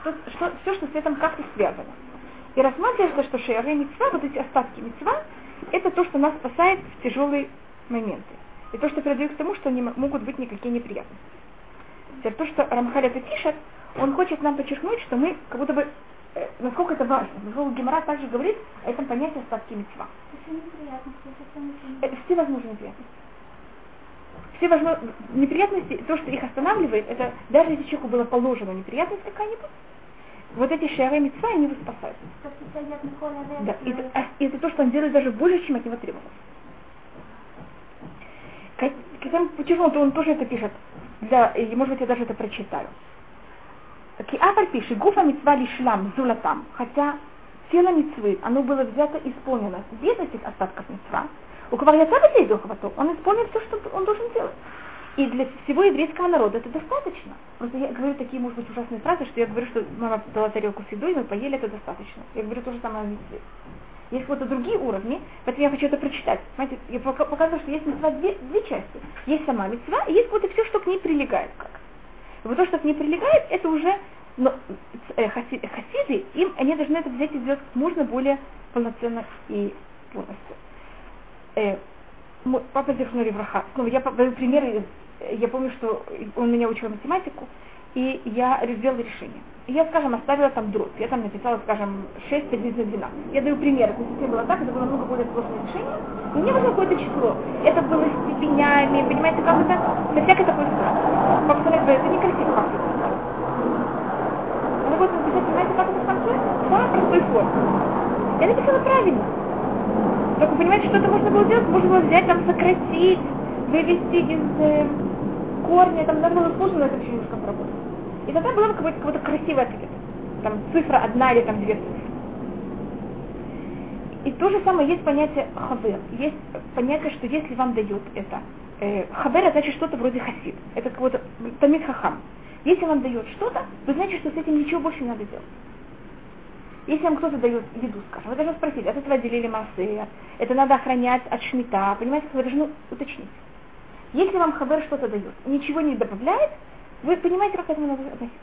что, что, все, что с этим как-то связано. И рассматривается, что шера и мецва, вот эти остатки мецва, это то, что нас спасает в тяжелые моменты. И то, что приводит к тому, что не могут быть никакие неприятности. Теперь то, что Рамхаль это пишет, он хочет нам подчеркнуть, что мы как будто бы, э, насколько это важно. Потому Гемора также говорит о этом понятии остатки мецва. Это все возможные неприятности. Все возможные неприятности, то, что их останавливает, это даже если человеку было положено неприятность какая-нибудь, вот эти шары мецва, они его спасают. Да, это, а, это то, что он делает даже больше, чем от него требовалось. Почему-то он тоже это пишет. Да, и, может быть, я даже это прочитаю. Киафаль пишет, гуфа митцва лишлам зулатам, хотя тело митцвы, оно было взято и исполнено без этих остатков митцва, у я сам духовато, он исполнил все, что он должен делать. И для всего еврейского народа это достаточно. Просто я говорю такие, может быть, ужасные фразы, что я говорю, что мама дала тарелку с едой, мы поели, это достаточно. Я говорю то же самое митцве. Есть какие-то другие уровни, поэтому я хочу это прочитать. Смотрите, я показываю, что есть мецва две, две части. Есть сама мецва, и есть вот и все, что к ней прилегает. Как. И вот то, что к ней прилегает, это уже но, э, хаси, хасиды, им, они должны это взять и сделать как можно более полноценно и полностью. Э, мой, папа Зерхнури Враха. Снова я даю примеры, я помню, что он меня учил математику, и я сделала решение. Я, скажем, оставила там дробь. Я там написала, скажем, 6 приблизительно 12. Я даю пример. Это не было так, это было много более сложное решение. И мне нужно какое-то число. Это было степенями, понимаете, как это, со всякой такой ситуацией. Папа сказал, это некрасиво, как это. Она будет написать, понимаете, как это в конце? Самой простой форме. Я написала правильно. Только понимаете, что это можно было сделать? Можно было взять, там, сократить, вывести из э, корня, там надо было сложно на это все немножко поработать. И тогда был какой-то, какой-то красивый ответ. Там цифра одна или там две цифры. И то же самое есть понятие хавер. Есть понятие, что если вам дают это, э, хавер значит что-то вроде хасид. Это какой-то тамид хахам. Если вам дает что-то, вы знаете, что с этим ничего больше не надо делать. Если вам кто-то дает еду, скажем, вы должны спросить, от этого отделили массы, это надо охранять от шмита, понимаете, вы должны уточнить. Если вам хавер что-то дает, ничего не добавляет, вы понимаете, как к этому надо относиться?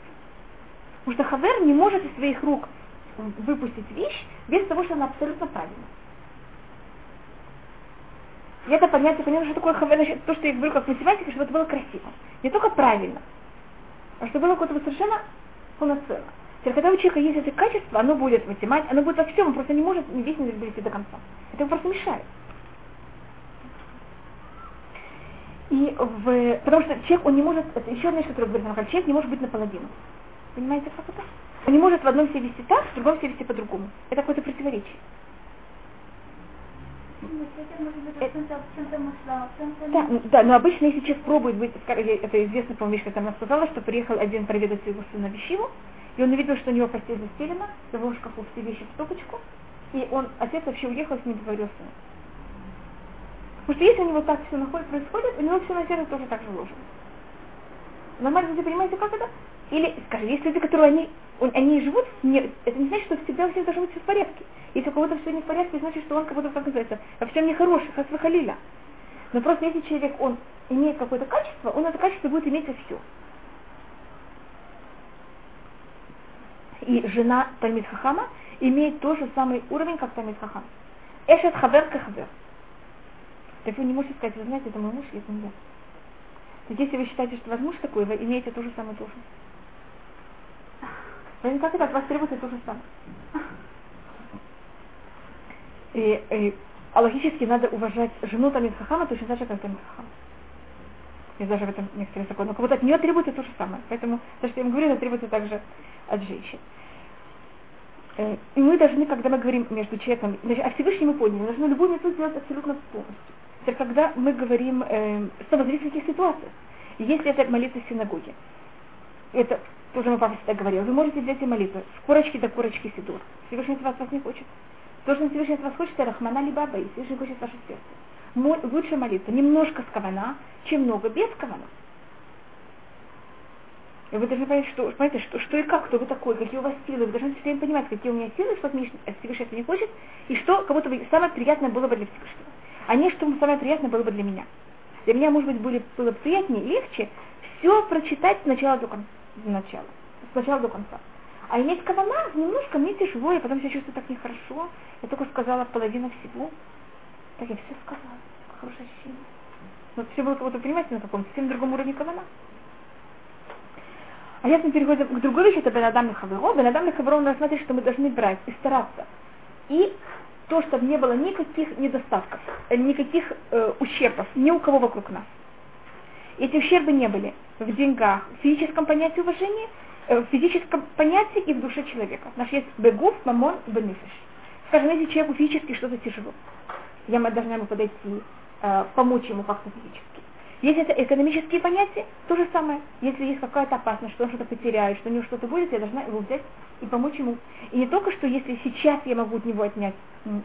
Потому что хавер не может из своих рук выпустить вещь без того, что она абсолютно правильна. И это понятие, понятно, что такое хавер, то, что я говорю как математика, чтобы это было красиво. Не только правильно, а чтобы было какое-то совершенно полноценно. Теперь, когда у человека есть это качество, оно будет математика, оно будет во всем, он просто не может весь не довести до конца. Это ему просто мешает. И в, потому что человек, он не может, это еще одна вещь, которую говорит Рамхаль, человек не может быть наполовину. Понимаете, как это? Он не может в одном себе вести так, в другом себе вести по-другому. Это какое-то противоречие. Да, да, но обычно, если человек пробует быть, это известно, по-моему, вещь, как она сказала, что приехал один проведать своего сына Вещиву, и он увидел, что у него постель застелена, в шкафу все вещи в стопочку, и он, отец вообще уехал, с ним договорился. Потому что если у него так все находит, происходит, у него все на сердце тоже так же ложено. Нормально, вы понимаете, как это? Или, скажем, есть люди, которые они, они живут, не, это не значит, что всегда у всех должно быть все в порядке. Если у кого-то все не в порядке, значит, что он как будто, как называется, во всем нехороший, хас халиля. Но просто если человек, он имеет какое-то качество, он это качество будет иметь во все. И жена Талмит Хахама имеет тот же самый уровень, как Талмит Хахам. Эшет хабер кахабер. Так вы не можете сказать, вы знаете, это мой муж, это не я. Если вы считаете, что ваш муж такой, вы имеете ту же самую должность. Поэтому как это от вас требуется то же самое. И, и, а логически надо уважать жену Тамид Хахама точно так же, как Тамид Хахам. Есть даже в этом некоторые законы. Но как будто от нее требуется то же самое. Поэтому то, что я им говорю, это требуется также от женщин. Э, и мы должны, когда мы говорим между человеком, значит, Всевышнему поняли, мы должны любую метод сделать абсолютно полностью. Теперь, когда мы говорим, э, снова зависит ситуациях. Если это молитва в синагоге, это тоже мой папа всегда говорил, вы можете взять и молитву с корочки до корочки сидур. Всевышний от вас, вас не хочет. То, что Всевышний от вас хочет, это рахмана либо абай, Всевышний хочет ваше сердце. Лучше молиться немножко с кавана, чем много без кавана. И вы должны понять, что, понимаете, что, что и как, кто вы такой, какие у вас силы. Вы должны все время понимать, какие у меня силы, что от меня Всевышний этого не хочет, и что бы самое приятное было бы для Всевышнего. А не что самое приятное было бы для меня. Для меня, может быть, были, было приятнее легче все прочитать с начала до конца. Начала, с начала до конца. А иметь кавана немножко мне тяжело, я потом себя чувствую так нехорошо. Я только сказала половину всего. Так я все сказала. Хорошее ощущение. Но все было, вот вы понимаете, на каком совсем другом уровне кавана. А если мы переходим к другой вещи, это Бенадам Хаверо. Бенадам Хаверо у нас смотрит, что мы должны брать и стараться. И то, чтобы не было никаких недостатков, э, никаких э, ущербов ни у кого вокруг нас. Эти ущербы не были в деньгах, в физическом понятии уважения, э, в физическом понятии и в душе человека. Наш есть бегуф, мамон, бенефиш. Скажем, если человеку физически что-то тяжело, я должна ему подойти, э, помочь ему как-то физически. Если это экономические понятия, то же самое. Если есть какая-то опасность, что он что-то потеряет, что у него что-то будет, я должна его взять и помочь ему. И не только, что если сейчас я могу от него отнять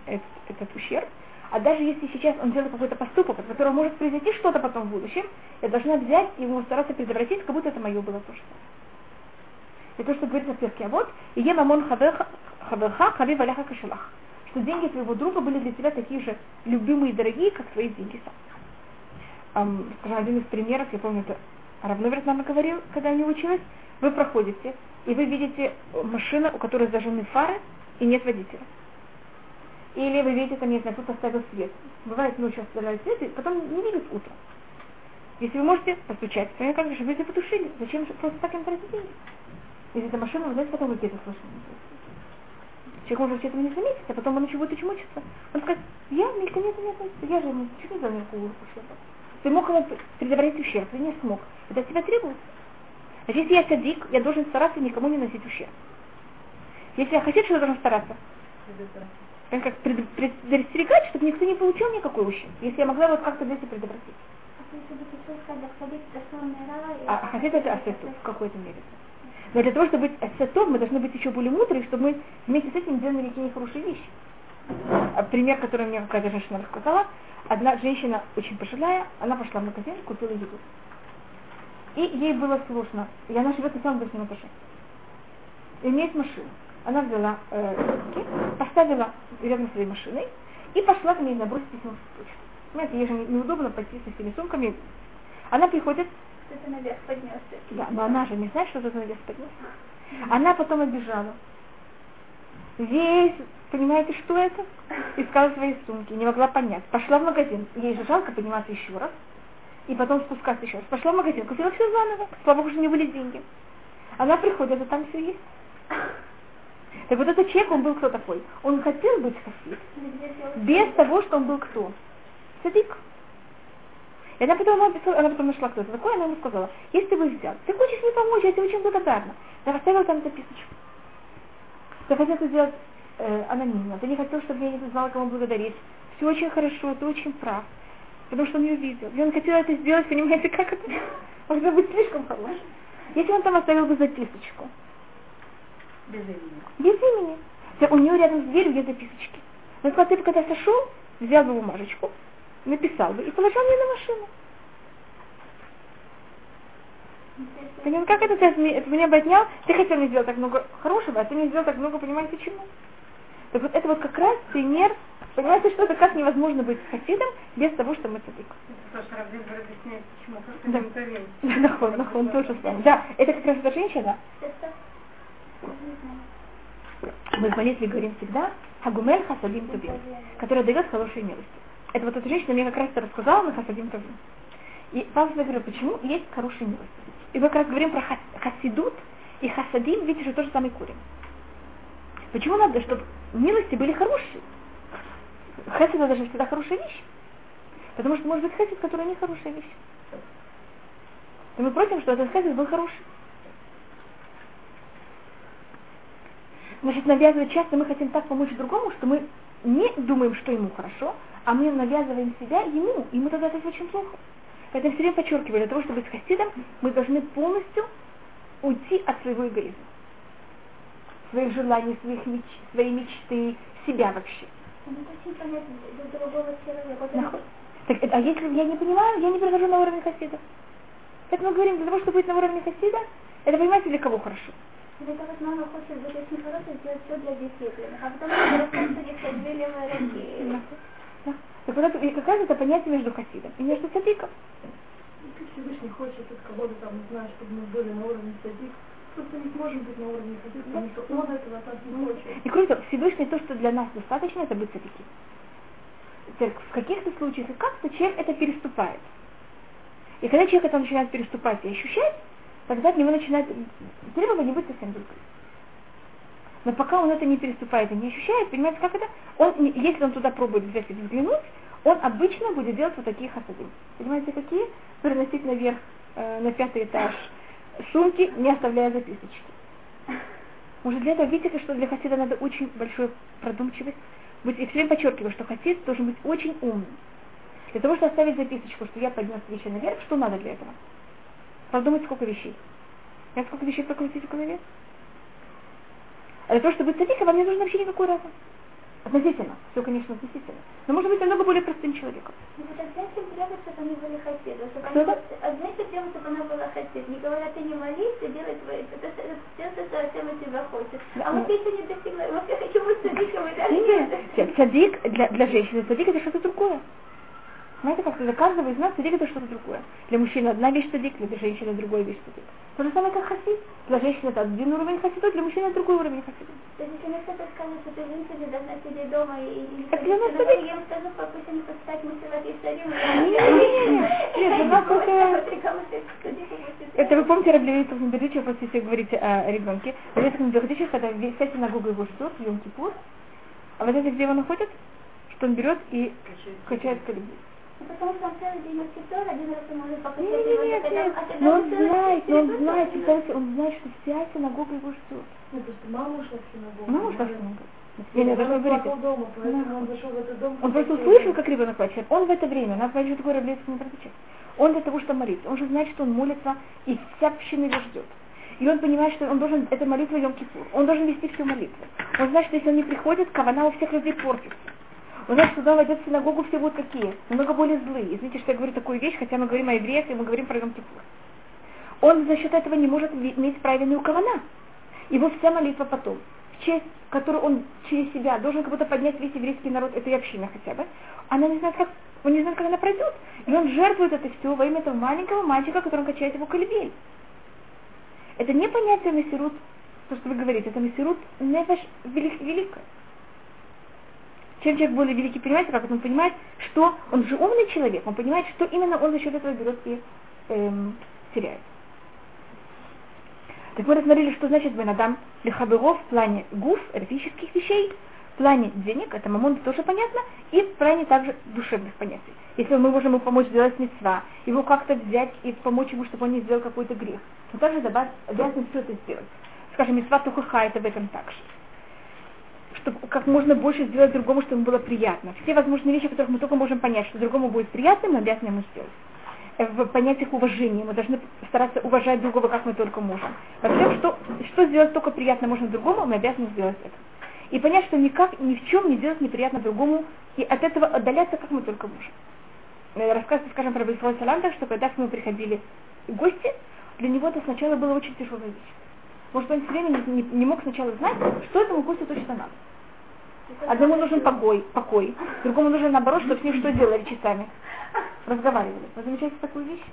этот, этот ущерб, а даже если сейчас он делает какой-то поступок, от которого может произойти что-то потом в будущем, я должна взять и ему стараться предотвратить, как будто это мое было тоже. Это то, что говорится в перке. А вот, и е мамон хаверха, хави валяха кашелах. Что деньги твоего друга были для тебя такие же любимые и дорогие, как твои деньги сам эм, скажем, один из примеров, я помню, это Равноверт нам говорил, когда я не училась, вы проходите, и вы видите машину, у которой зажжены фары, и нет водителя. Или вы видите, там, не знаю, кто-то оставил свет. Бывает ночью оставляют свет, и потом не видят утром. Если вы можете постучать, то как же вы это потушили? Зачем же просто так им тратить деньги? Если это машина, вы знаете, потом вы где-то слышите. Человек может этого не заметить, а потом он еще будет очень мучиться. Он скажет, я, Милька, нет, нет, нет, я же ему чуть не никакого ущерба. Ты мог ему предотвратить ущерб, ты не смог. Это от тебя требуется. Значит, если я садик, я должен стараться никому не носить ущерб. Если я хочу, что я должен стараться? Как пред, предостерегать, чтобы никто не получил никакой ущерб. Если я могла вот как-то здесь предотвратить. А хасид это асету в какой-то мере. Но для того, чтобы быть асетом, мы должны быть еще более мудрые, чтобы мы вместе с этим делали какие нехорошие вещи. А пример, который мне какая-то женщина рассказала, одна женщина очень пожилая, она пошла в магазин, купила еду. И ей было сложно. И она живет на самом верхнем этаже. И у нее есть машина. Она взяла э, сумки, поставила рядом своей машиной и пошла к ней набросить письмо в почту. Понимаете, ей же неудобно пойти со всеми сумками. Она приходит... Кто-то наверх поднесся. Да, но она же не знает, что кто-то наверх поднесся. Она потом отбежала. Весь понимаете, что это? Искала свои сумки, не могла понять. Пошла в магазин, ей же жалко подниматься еще раз, и потом спускаться еще раз. Пошла в магазин, купила все заново, слава богу, что не были деньги. Она приходит, а там все есть. Так вот этот человек, он был кто такой? Он хотел быть хасид, без того, что он был кто? Садик. И она потом, она потом нашла, кто это такой, она ему сказала, если ты бы взял, ты хочешь мне помочь, я тебе очень благодарна. Я оставила там записочку. Ты хотел это сделать э, анонимно. Ты не хотел, чтобы я не знала, кому благодарить. Все очень хорошо, ты очень прав. Потому что он ее видел. И он хотел это сделать, понимаете, как это можно быть слишком хорошим. Если он там оставил бы записочку. Без имени. Без имени. У нее рядом с дверью есть записочки. Он сказал, ты бы когда сошел, взял бы бумажечку, написал бы и положил мне на машину. Понимаете, как это, ты это меня бы отнял? Ты хотел мне сделать так много хорошего, а ты мне сделал так много, понимаете, чему? Так вот это вот как раз пример, понимаете, что это как невозможно быть хасидом без того, что мы цадик. Да, нахон, нахон, тоже с вами. Да, это как раз эта женщина. Мы в молитве говорим всегда Хагумель Хасадим Тубим, которая дает хорошие милости. Это вот эта женщина мне как раз это рассказала на Хасадим Тубим. И Павел говорит, почему есть хорошие милости. И мы как раз говорим про хасидут и хасадим, видите, что тоже самый корень. Почему надо, чтобы милости были хорошие? Хесед это же всегда хорошая вещь. Потому что может быть хесед, который не хорошая вещь. И мы просим, чтобы этот хесед был хороший. Значит, навязывать часто мы хотим так помочь другому, что мы не думаем, что ему хорошо, а мы навязываем себя ему, и ему тогда это очень плохо. Поэтому все время подчеркиваю, для того, чтобы быть хасидом, мы должны полностью уйти от своего эгоизма. Своих желаний, своих меч, своей мечты, себя вообще. Ну, понятно для Так, а если я не понимаю, я не прихожу на уровень хасида. Поэтому мы говорим, для того, чтобы быть на уровне хасида, это понимаете, для кого хорошо. Вот это вот мама хочет быть очень хорошей, сделать все для детей. А потом она рассказывает, что Так вот это, и как раз это понятие между хасидом и между садиком. Всевышний хочет от кого-то там, знаешь, чтобы мы были на уровне садик, просто не сможем быть на уровне садик, потому что он этого так не хочет. И кроме того, Всевышний то, что для нас достаточно, это быть садики. В каких-то случаях и как-то человек это переступает. И когда человек это начинает переступать и ощущать, тогда от него начинает требование быть совсем другим. Но пока он это не переступает и не ощущает, понимаете, как это? Он, если он туда пробует взять и взглянуть, он обычно будет делать вот такие хасады. Понимаете, какие? Переносить наверх, э, на пятый этаж сумки, не оставляя записочки. Может для этого, видите, что для хасида надо очень большой продумчивость. Быть, и все время подчеркиваю, что хасид должен быть очень умным. Для того, чтобы оставить записочку, что я поднес вещи наверх, что надо для этого? Продумать, сколько вещей. Я сколько вещей прокрутить в голове? А для того, чтобы быть садиком, вам не нужно вообще никакой разум. Относительно. Все, конечно, относительно. Но может быть намного более простым человеком. Ну вот опять им требует, чтобы они были хасиды. Чтобы Кто они, это? опять им требует, чтобы она была хасид. Не говорят, ты не молись, ты делай твои, это все, что совсем от тебя хочет. А ну. еще не достигли, мы все хотим быть садиком Нет, садик для, для женщины, садик это что-то другое. Знаете, как для каждого из нас садик это что-то другое. Для мужчины одна вещь садик, для женщины другая вещь садик. То же самое, как хасид. Для женщины это один уровень хасида, для мужчины это другой уровень хасида. То есть, если мне кто-то скажет, что ты женщина должна сидеть дома и, и Так для нас то садик. я им скажу, пусть они почитают Мусилат и Сарим. Не-не-не, нет, у нас это- Это вы помните, Раблевицев Бердичев, вот если говорите о ребенке, Раблевицев Бердичев, когда весь- вся синагога его ждет в Йом Кипур, а вот это где он находит? Что он берет и качает колебу. Ну, Потому что он целый день учится, один раз он может покачать Нет, его, нет, нет, а но он знает, но он знает, учится, представляете, он знает, что вся синагога его ждет. Ну, просто мама ушла в синагогу. Мама ушла в синагогу. Вы говорите. плакал дома, он зашел в этот дом. Он просто услышал, как ребенок плачет. Он в это время, говорит, что такое Раблевицев не практичен. Он для того, чтобы молиться. Он же знает, что он молится, и вся община его ждет. И он понимает, что он должен, это молитва Йом Кипур. Он должен вести всю молитву. Он знает, что если он не приходит, кавана у всех людей портится. Знает, что когда войдет в синагогу, все будут какие? Намного более злые. Извините, что я говорю такую вещь, хотя мы говорим о евреях, и мы говорим про Йом. Он за счет этого не может иметь правильную кавана. Его вся молитва потом, в честь, которую он через себя должен как будто поднять весь еврейский народ, этой общины хотя бы, она не знает, как, он не знает, как она пройдет. И он жертвует это все во имя этого маленького мальчика, который качает его колыбель. Это не понятие мессирут, то, что вы говорите, это мессирут нефеш велик, великое. Чем человек более великий, понимаете, как он понимает, что он же умный человек, он понимает, что именно он за счет этого берет и эм, теряет. Так мы рассмотрели, что значит Бенадам Лехаберов в плане гуф, это физических вещей, в плане денег, это мамон тоже понятно, и в плане также душевных понятий. Если мы можем ему помочь сделать мецва, его как-то взять и помочь ему, чтобы он не сделал какой-то грех, мы также обязаны все это сделать. Скажем, мецва тухаха это в этом также. Чтобы как можно больше сделать другому, чтобы ему было приятно. Все возможные вещи, которых мы только можем понять, что другому будет приятно, мы обязаны ему сделать э, в понятиях уважения. Мы должны стараться уважать другого, как мы только можем. Во всем, что, что сделать только приятно можно другому, мы обязаны сделать это. И понять, что никак, ни в чем не делать неприятно другому, и от этого отдаляться, как мы только можем. Э, Рассказывается, скажем, про Бельфрой Саландер, что когда к нему приходили гости, для него это сначала было очень тяжелая вещь. Может, он все время не, не- не мог сначала знать, что этому гостю точно надо. Одному нужен покой, покой, другому нужен наоборот, чтобы с ним что делали часами. Разговаривали. Вы замечаете такую вещь?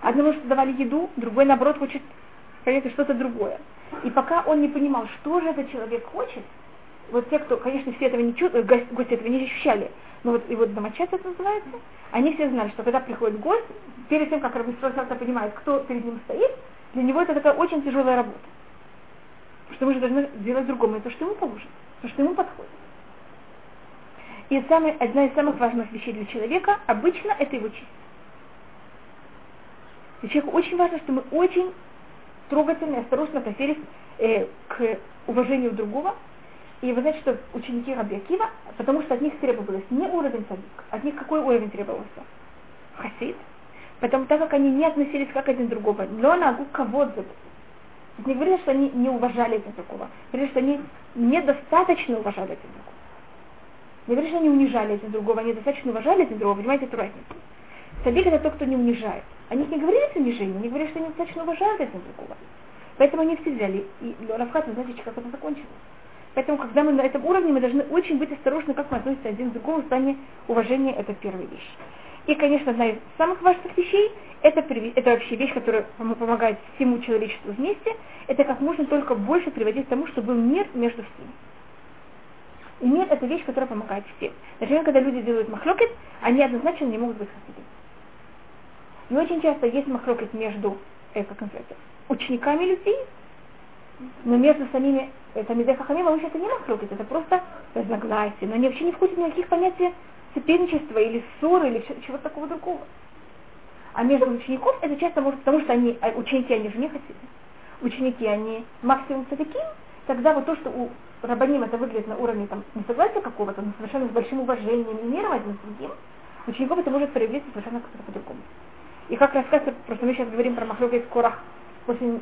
Одному что давали еду, другой наоборот хочет, конечно, что-то другое. И пока он не понимал, что же этот человек хочет, вот те, кто, конечно, все этого не чувствуют, гости, гости этого не ощущали, но вот и вот домочадцы это называется, они все знали, что когда приходит гость, перед тем, как Рабистрой понимает, кто перед ним стоит, для него это такая очень тяжелая работа. Что мы же должны делать другому, это то, что ему положено, то, что ему подходит. И самый, одна из самых важных вещей для человека обычно это его честь. И человеку очень важно, что мы очень трогательно и осторожно относились э, к уважению другого. И вы знаете, что ученики Раби Акива, потому что от них требовалось не уровень садик, от них какой уровень требовался? Хасид. Потому так как они не относились как один к другому. Но на кого не говорится, что они не уважали один другого. Говорится, что они недостаточно уважали один другого. Не говорится, что они унижали один другого, они достаточно уважали один другого. Понимаете эту разницу? Садик это тот, кто не унижает. Они не говорили с унижением, они говорили, что они достаточно уважают один другого. Поэтому они все взяли. И Равхат, вы знаете, как это закончилось. Поэтому, когда мы на этом уровне, мы должны очень быть осторожны, как мы относимся один к другому в плане уважения, это первая вещь. И, конечно, одна из самых важных вещей, это, это вообще вещь, которая помогает всему человечеству вместе, это как можно только больше приводить к тому, чтобы был мир между всеми. И мир – это вещь, которая помогает всем. Например, когда люди делают махлокет, они однозначно не могут быть хасидами. И очень часто есть махлокет между, э, как называется, учениками людей, но между самими э, Тамидей Хахамим, вообще это не махлокет, это просто разногласия, но они вообще не входят никаких понятий соперничества или ссоры или чего-то такого другого. А между учеников это часто может, потому что они, а ученики, они же не хотели. Ученики, они максимум таким, тогда вот то, что у Рабаним это выглядит на уровне там, несогласия какого-то, но совершенно с большим уважением и миром один с другим, учеников это может проявиться совершенно как-то по-другому. И как рассказывается, просто мы сейчас говорим про Махлокет Корах после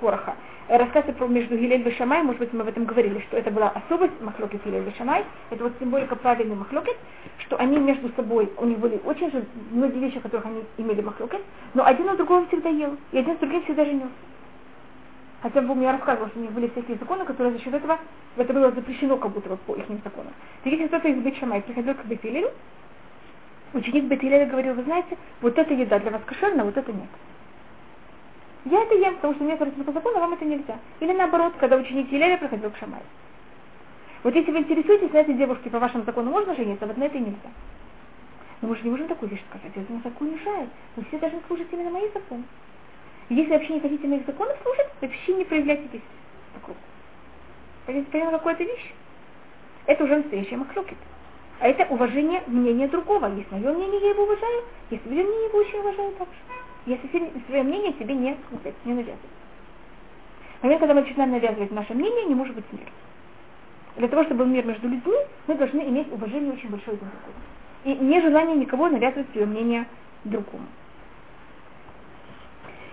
Кораха. Рассказывается про между Гилель и Шамай, может быть, мы об этом говорили, что это была особость Махлокет Гилель и Шамай, это вот символика правильный Махлокет, что они между собой, у них были очень же многие вещи, которых они имели Махлокет, но один у другого всегда ел, и один с другим всегда женился. Хотя бы я рассказывала, что у них были всякие законы, которые за счет этого, это было запрещено как будто вот по их законам. Так если кто-то из Бет приходил к Бетилелю, ученик Бетилеля говорил, вы знаете, вот эта еда для вас кошерна, вот это нет. Я это ем, потому что мне кажется, по закону вам это нельзя. Или наоборот, когда ученик Елеля приходил к Шамаю. Вот если вы интересуетесь, на этой девушке по вашему закону можно жениться, а вот на этой нельзя. Но мы же не можем такую вещь сказать, это нас так унижает. Вы все должны служить именно мои законы. Если вообще не хотите моих законов слушать, вообще не проявляйте здесь вокруг. Понимаете, поняла какую-то вещь? Это уже настоящая махлокит. А это уважение мнения другого. Есть мое мнение, я его уважаю. Если свое мнение, его очень уважаю также. Если свое мнение себе не, не навязывать. Момент, когда мы начинаем навязывать наше мнение, не может быть мир. Для того, чтобы был мир между людьми, мы должны иметь уважение очень большое друг к другу. И нежелание никого навязывать свое мнение другому.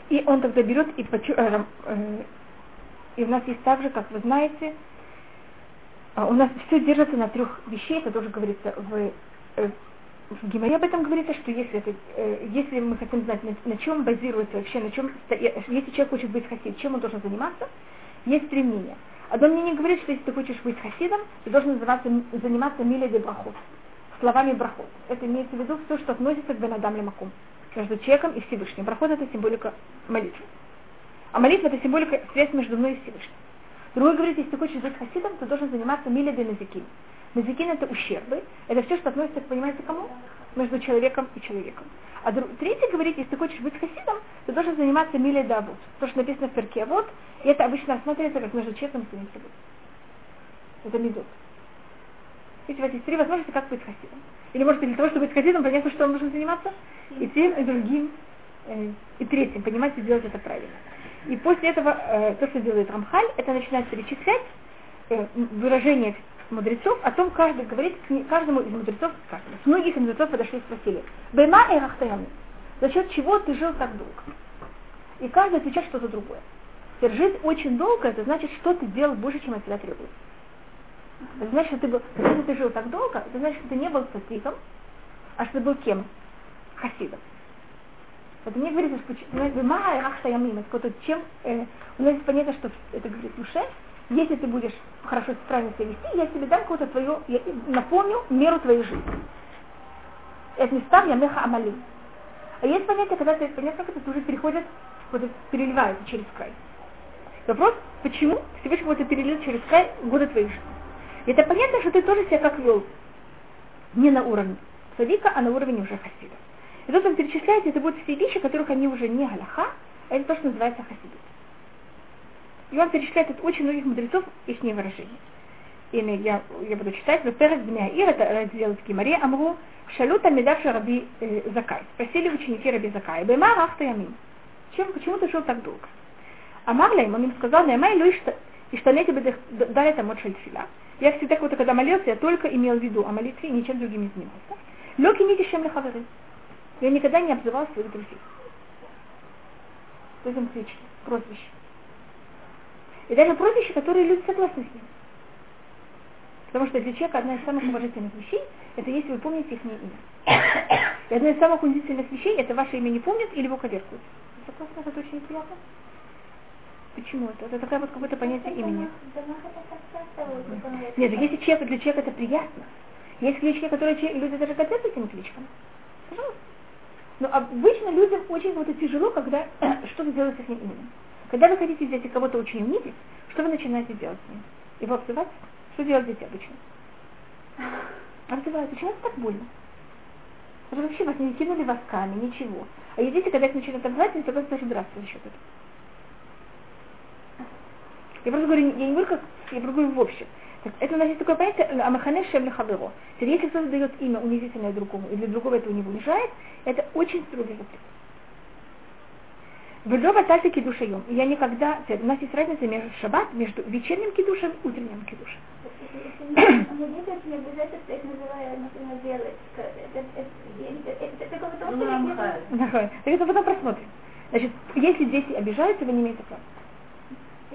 И он тогда берет и, почу, э, э, и у нас есть также, как вы знаете, э, у нас все держится на трех вещей, это тоже говорится в, э, в Гимаре об этом говорится, что если, это, э, если мы хотим знать, на, на чем базируется вообще, на чем, если человек хочет быть хасид, чем он должен заниматься, есть три мнения. Одно мнение говорит, что если ты хочешь быть хасидом, ты должен заниматься, заниматься милей де брахот, словами брахот. Это имеется в виду все, что относится к Бенадам Лемакум между человеком и Всевышним. Проход это символика молитвы. А молитва это символика связь между мной и Всевышним. Другой говорит, если ты хочешь быть хасидом, ты должен заниматься миледи назикин. Назикин это ущербы, это все, что относится, понимаете, к кому? Между человеком и человеком. А друг, третий говорит, если ты хочешь быть хасидом, ты должен заниматься милей дабут. То, что написано в перке вот, и это обычно рассматривается как между человеком и своим собой. Это медот. Видите, вот есть три возможности, как быть хасидом. Или может для того, чтобы быть хасидом, понятно, что он должен заниматься? И тем, и другим, э, и третьим, понимаете, делать это правильно. И после этого э, то, что делает Рамхаль, это начинает перечислять э, выражения мудрецов о том, каждый говорит каждому из мудрецов, каждому. С многих мудрецов подошли и спросили, Бема и Рахтаями, за счет чего ты жил так долго? И каждый отвечает что-то другое. Жить очень долго, это значит, что ты делал больше, чем от тебя требуется. Это значит, что ты был, если ты жил так долго, это значит, что ты не был цадиком, а что ты был кем? Хасидом. Это мне говорится, что Маа Рахта Ямим, чем э, у нас понятие, что это говорит душе, если ты будешь хорошо правильно себя вести, я тебе дам какую-то твою, я напомню меру твоей жизни. Это не став я меха амали. А есть понятие, когда ты понятие, как это уже переходит, вот переливается через край. Вопрос, почему Всевышний вот перелил через край года твоей жизни. Это понятно, что ты тоже себя как вел. Не на уровне садика, а на уровне уже хасида. И тут он перечисляет, это будут все вещи, которых они уже не галаха, а это то, что называется хасидут. И он перечисляет от очень многих мудрецов их выражения. И я, я буду читать, в Перес Бнеаир, это раздел в Гимаре, Амру, Шалюта Медавши Раби э, Закай. Спросили ученики Раби Закай, Бема Рахта Ямин. Чем, почему ты жил так долго? Амар им, он им сказал, Наймай Луиш Иштанете бы дали там от шельфила. Я всегда, вот, когда молился, я только имел в виду о молитве и ничем другим не занимался. Лёки не дешем лехаверы. Я никогда не обзывал своих друзей. Есть он клички, прозвище. И даже прозвища, которые люди согласны с ним. Потому что для человека одна из самых уважительных вещей, это если вы помните их имя. И одна из самых унизительных вещей, это ваше имя не помнят или его коверкуют. Согласны, это очень неприятно. Почему это? Это такое вот какое-то понятие имени. Нет, если человек, для человека это приятно. Есть клички, которые люди даже готовят этим кличкам. Пожалуйста. Но обычно людям очень вот это тяжело, когда что-то делается с ним именем. Когда вы хотите взять и кого-то очень унизить, что вы начинаете делать с ним? Его обзывать? Что делать дети обычно? Обзывают. Почему это так больно? Что вообще вас не кинули восками, ничего. А есть дети, когда их начинают обзывать, они согласны начинают драться за счет этого. Я просто говорю, я не говорю как, я говорю в общем. Так, это у нас есть такое понятие амахане шем лехаберо. Если кто-то дает имя унизительное другому, и для другого этого не унижает, это очень строгий запрет. В Льва тальте кидушаем. Я никогда... У нас есть разница между шаббат, между вечерним кидушем и утренним кидушем. Это потом просмотрим. Значит, если дети обижаются, вы не имеете права.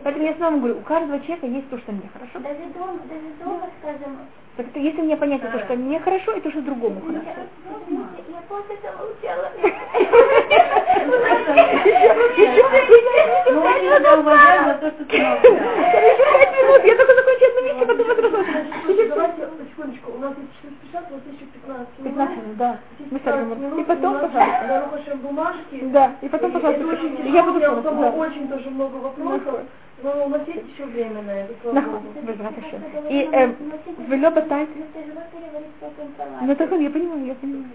Поэтому я снова говорю, у каждого человека есть то, что мне хорошо. Даже дома, даже дома, скажем. Так это, если мне понятно то, что мне хорошо, и то, что другому хорошо. Я после этого учила. Ну, тебя уважаем за то, что ты минут, я только закончу одну миссию, потом Давайте, секундочку, у нас есть 450, у нас еще 15 минут. 15 минут, да. Мы 15 минут, И потом, пожалуйста. Бумажки. Да, и потом, пожалуйста, я буду очень тоже много вопросов. Но у нас есть еще время на это, слава Богу. И э, в Лёба ну так он, я понимаю, я понимаю.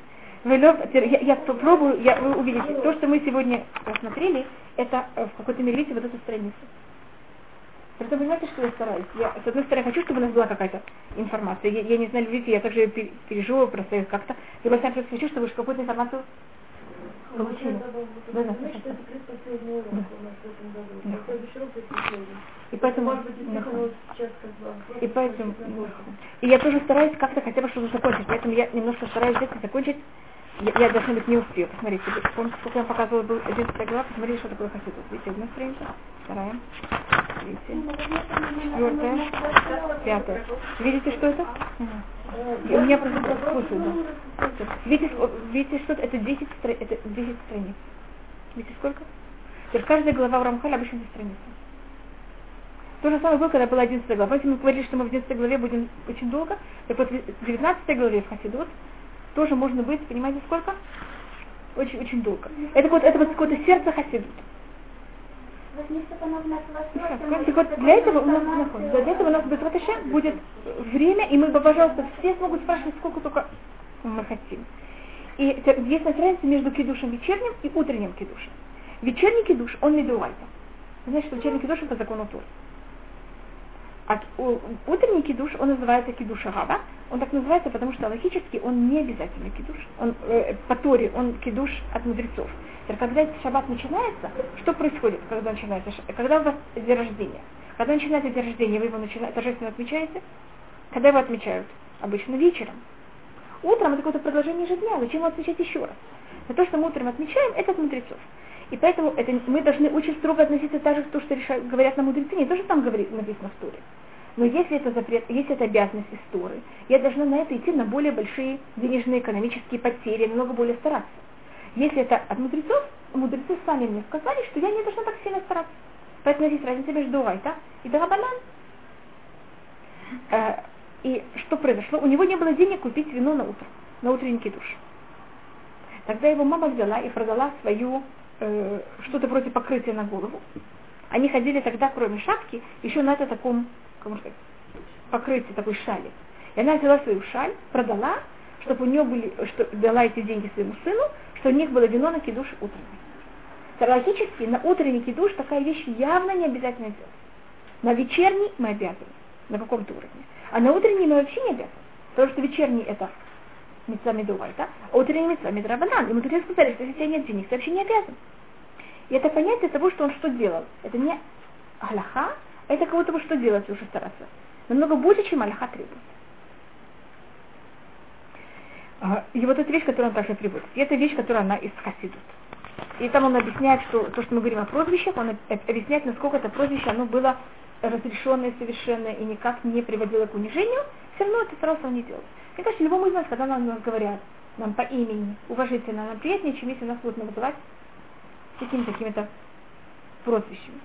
Я, я попробую, я, вы увидите, то, что мы сегодня рассмотрели, это э, в какой-то мере, видите, вот эту страницу. Просто понимаете, что я стараюсь? Я, с одной стороны, хочу, чтобы у нас была какая-то информация. Я, я не знаю, видите, я также пер- переживаю просто как-то. С другой стороны, хочу, чтобы уж какую-то информацию получили. Да, да, Значит, да. это предпоследний урок у нас в этом году. Да. Следующий урок. И поэтому... Может быть, вот сейчас как бы... И поэтому, и я тоже стараюсь как-то хотя бы что-то закончить, поэтому я немножко стараюсь взять и закончить. Я, я должна быть не успею. Посмотрите, помните, сколько я показывала, был 11 глава, посмотрите, что такое хасидус. Видите, одна страница, вторая, третья, четвертая, пятая. Видите, что это? И у меня просто да. Видите, видите, что это? Это 10, стра- это 10 страниц. Видите, сколько? Теперь каждая глава в Рамхале обычно 10 страниц. То же самое было, когда была 11 глава. Помните, мы говорили, что мы в 11 главе будем очень долго. Так вот, в 19 главе в Хасидот тоже можно быть, понимаете, сколько? Очень-очень долго. Это вот, это вот какое-то сердце Хасидут. Так вот, для этого у нас. Для этого у нас без будет время, и мы, пожалуйста, все смогут спрашивать, сколько только мы хотим. И есть разница между кидушем вечерним и утренним кидушем. Вечерний кидуш, он не дуальта. Значит, вечерний кидуш по закону Тур. А утренний кидуш, он называется кидуш агаба. Он так называется, потому что логически он не обязательный кидуш. Он, э, по Торе он кидуш от мудрецов. Когда шаббат начинается, что происходит, когда начинается Когда у вас день рождения? Когда начинается день рождения, вы его начина- торжественно отмечаете? Когда его отмечают? Обычно вечером. Утром это какое-то продолжение же дня. Зачем его отмечать еще раз? Но то, что мы утром отмечаем, это от мудрецов. И поэтому это, мы должны очень строго относиться также к тому, что решают, говорят нам мудрецы, не то, что там говорит, написано в Туре. Но если это запрет, если это обязанность из Торы, я должна на это идти на более большие денежные экономические потери, намного более стараться. Если это от мудрецов, мудрецы сами мне сказали, что я не должна так сильно стараться. Поэтому есть разница между Уайта и Дарабанан. Э, и что произошло? У него не было денег купить вино на утро, на утренний душ. Тогда его мама взяла и продала свою э, что-то вроде покрытия на голову. Они ходили тогда, кроме шапки, еще на это таком, как можно сказать, покрытие такой шали. И она взяла свою шаль, продала, чтобы у нее были, что дала эти деньги своему сыну, что у них было вино на кидуш утренний. Логически на утренний кидуш такая вещь явно не обязательно делать. На вечерний мы обязаны, на каком-то уровне. А на утренний мы вообще не обязаны. Потому что вечерний это митцва медувайта, а утренний митцва медрабанан. И мудрецы сказали, что если нет денег, ты вообще не обязан. И это понятие того, что он что делал. Это не Аллаха, а это будто бы что делать уже стараться. Намного больше, чем Аллаха требует. А, И вот эта вещь, которую он также приводит. И это вещь, которая она из Хасидут. И там он объясняет, что то, что мы говорим о прозвищах, он об- объясняет, насколько это прозвище, оно было разрешенное совершенно и никак не приводило к унижению, все равно это старался он не делать. Мне кажется, любому из нас, когда нам говорят, нам по имени, уважительно, нам приятнее, чем если нас будут называть какими-то какими-то прозвищами.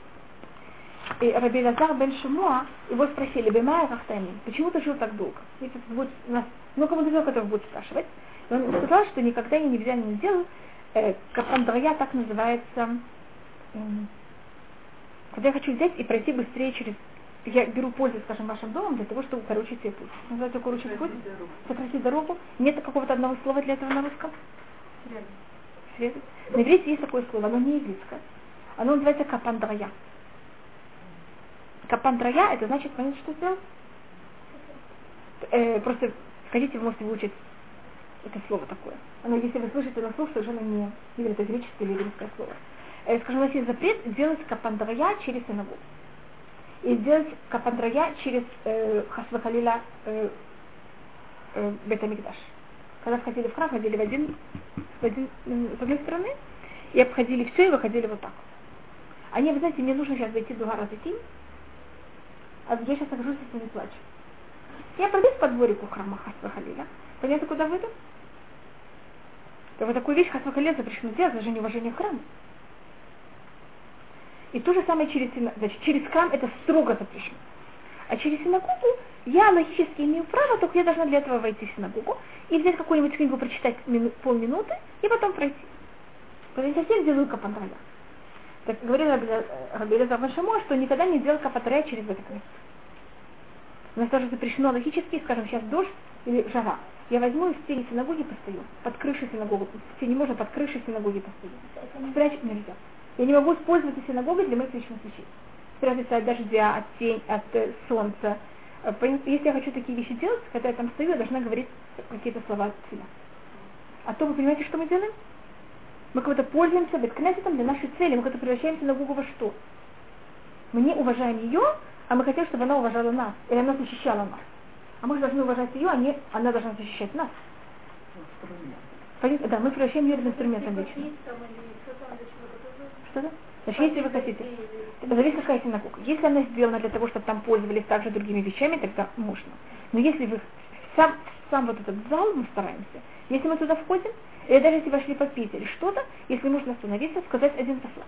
И Раби Лазар бен Шимуа, его спросили, Бемая Рахтамин, почему ты жил так долго? Ведь это будет, у нас много мудрецов, которых будут спрашивать. И он сказал, что никогда и нигде не делал, э, Капандрая так называется, э, когда я хочу взять и пройти быстрее через я беру пользу, скажем, вашим домом для того, чтобы укорочить себе путь. Называется укорочить путь? Сократить дорогу. Нет какого-то одного слова для этого на русском? Срезать. На иврите есть такое слово, оно не еврейское. Оно называется капандрая. Капандрая, это значит, понятно, что сделать? Э, просто сходите, вы можете выучить это слово такое. Оно, если вы слышите на слух, совершенно не, не это греческое или еврейское слово. Э, скажем, у нас есть запрет делать капандрая через синагогу и сделать капандрая через э, Хасвахалиля э, э. Когда входили в храм, ходили в один, в один, с одной стороны, и обходили все и выходили вот так. Они, вы знаете, мне нужно сейчас зайти два раза идти, а я сейчас нахожусь и не плачу. Я пройдусь по дворику храма Хасвахалиля, понятно, куда выйду? Да вот такую вещь Хасвахалиля запрещено делать, даже неуважение к храму. И то же самое через, значит, через храм это строго запрещено. А через синагогу я логически имею право, только я должна для этого войти в синагогу и взять какую-нибудь книгу, прочитать мину, полминуты и потом пройти. Потому что я совсем делаю капандрая. Так говорил Рабиля Завашамо, что никогда не делал капандрая через это место. У нас тоже запрещено логически, скажем, сейчас дождь или жара. Я возьму и в стене синагоги постою, под крышей синагоги, в стене можно под крышей синагоги постою. Спрячь нельзя. Я не могу использовать синагогой для моих личных вещей. Спрятаться от дождя, от тень, от э, солнца. Э, если я хочу такие вещи делать, когда я там стою, я должна говорить какие-то слова от себя. А то вы понимаете, что мы делаем? Мы как-то пользуемся беткнесетом для нашей цели, мы как-то превращаем синагогу во что? Мы не уважаем ее, а мы хотим, чтобы она уважала нас, или она защищала нас. А мы же должны уважать ее, а не она должна защищать нас. Понятно? Да, мы превращаем ее в инструмент лично. Что-то? Значит, если вы хотите, зависит какая синагога. Если она сделана для того, чтобы там пользовались также другими вещами, тогда можно. Но если вы сам, сам вот этот зал мы стараемся, если мы туда входим, или даже если вошли попить или что-то, если нужно остановиться, сказать один послав.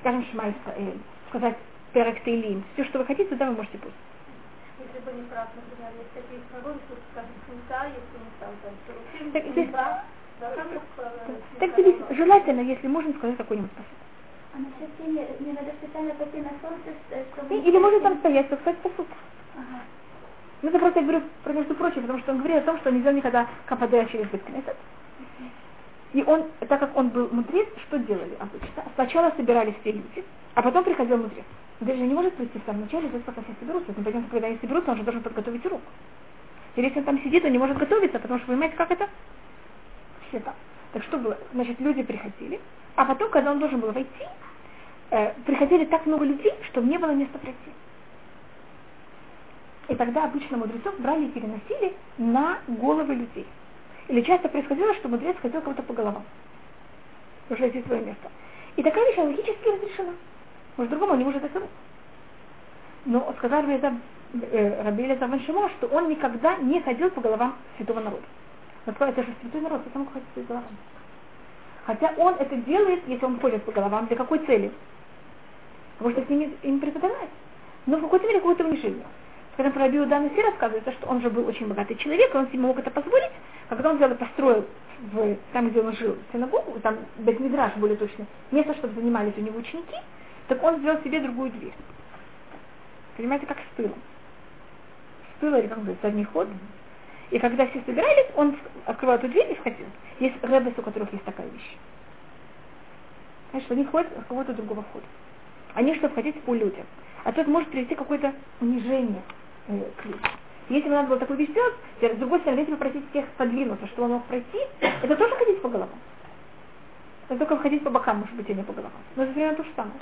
Скажем, Шма Исраэль, сказать Перек Тейлим, все, что вы хотите, туда вы можете пустить. Если бы не прав, например, есть такие синагоги, что, скажем, Хунта, если не там, то здесь, так. Желательно, если можно сказать какой-нибудь посуд. А насчет тени, не надо специально пойти на солнце, э, чтобы... Или можно там стоять, сказать посуд. Ага. Ну, это просто я говорю, про между прочим, потому что он говорит о том, что нельзя никогда КПД через Беткнесет. И он, так как он был мудрец, что делали обычно? Сначала собирались все люди, а потом приходил мудрец. Мудрец же не может прийти в самом начале, здесь пока все соберутся. Мы пойдем, когда они соберутся, он же должен подготовить урок. Или если он там сидит, он не может готовиться, потому что, понимаете, как это? Там. Так что было? Значит, люди приходили, а потом, когда он должен был войти, э, приходили так много людей, что не было места пройти. И тогда обычно мудрецов брали и переносили на головы людей. Или часто происходило, что мудрец ходил кого-то по головам, чтобы найти свое место. И такая вещь логически разрешена. Может, другому не может это Но сказали мне э, Рабиля Заваншима, что он никогда не ходил по головам святого народа. Это же святой народ, это мог ходить по головам. Хотя он это делает, если он ходит по головам, для какой цели? Потому что с ними им преподавать. Но в какой-то мере какое-то унижение. Когда про Рабиу Данаси рассказывается, что он же был очень богатый человек, и он себе мог это позволить, когда он взял и построил в, там, где он жил, синагогу, там Бетмидраж более точно, место, чтобы занимались у него ученики, так он сделал себе другую дверь. Понимаете, как с тылом. Или как бы задний ход, и когда все собирались, он открывал эту дверь и входил. Есть рэббес, у которых есть такая вещь. Знаешь, они ходят с кого-то другого входа. Они, чтобы входить по людям. А тут может привести какое-то унижение э, к людям. Если бы надо было такую вещь сделать, с другой стороны, если попросить всех подвинуться, чтобы он мог пройти, это тоже ходить по головам. Это только ходить по бокам, может быть, а не по головам. Но это примерно то же самое.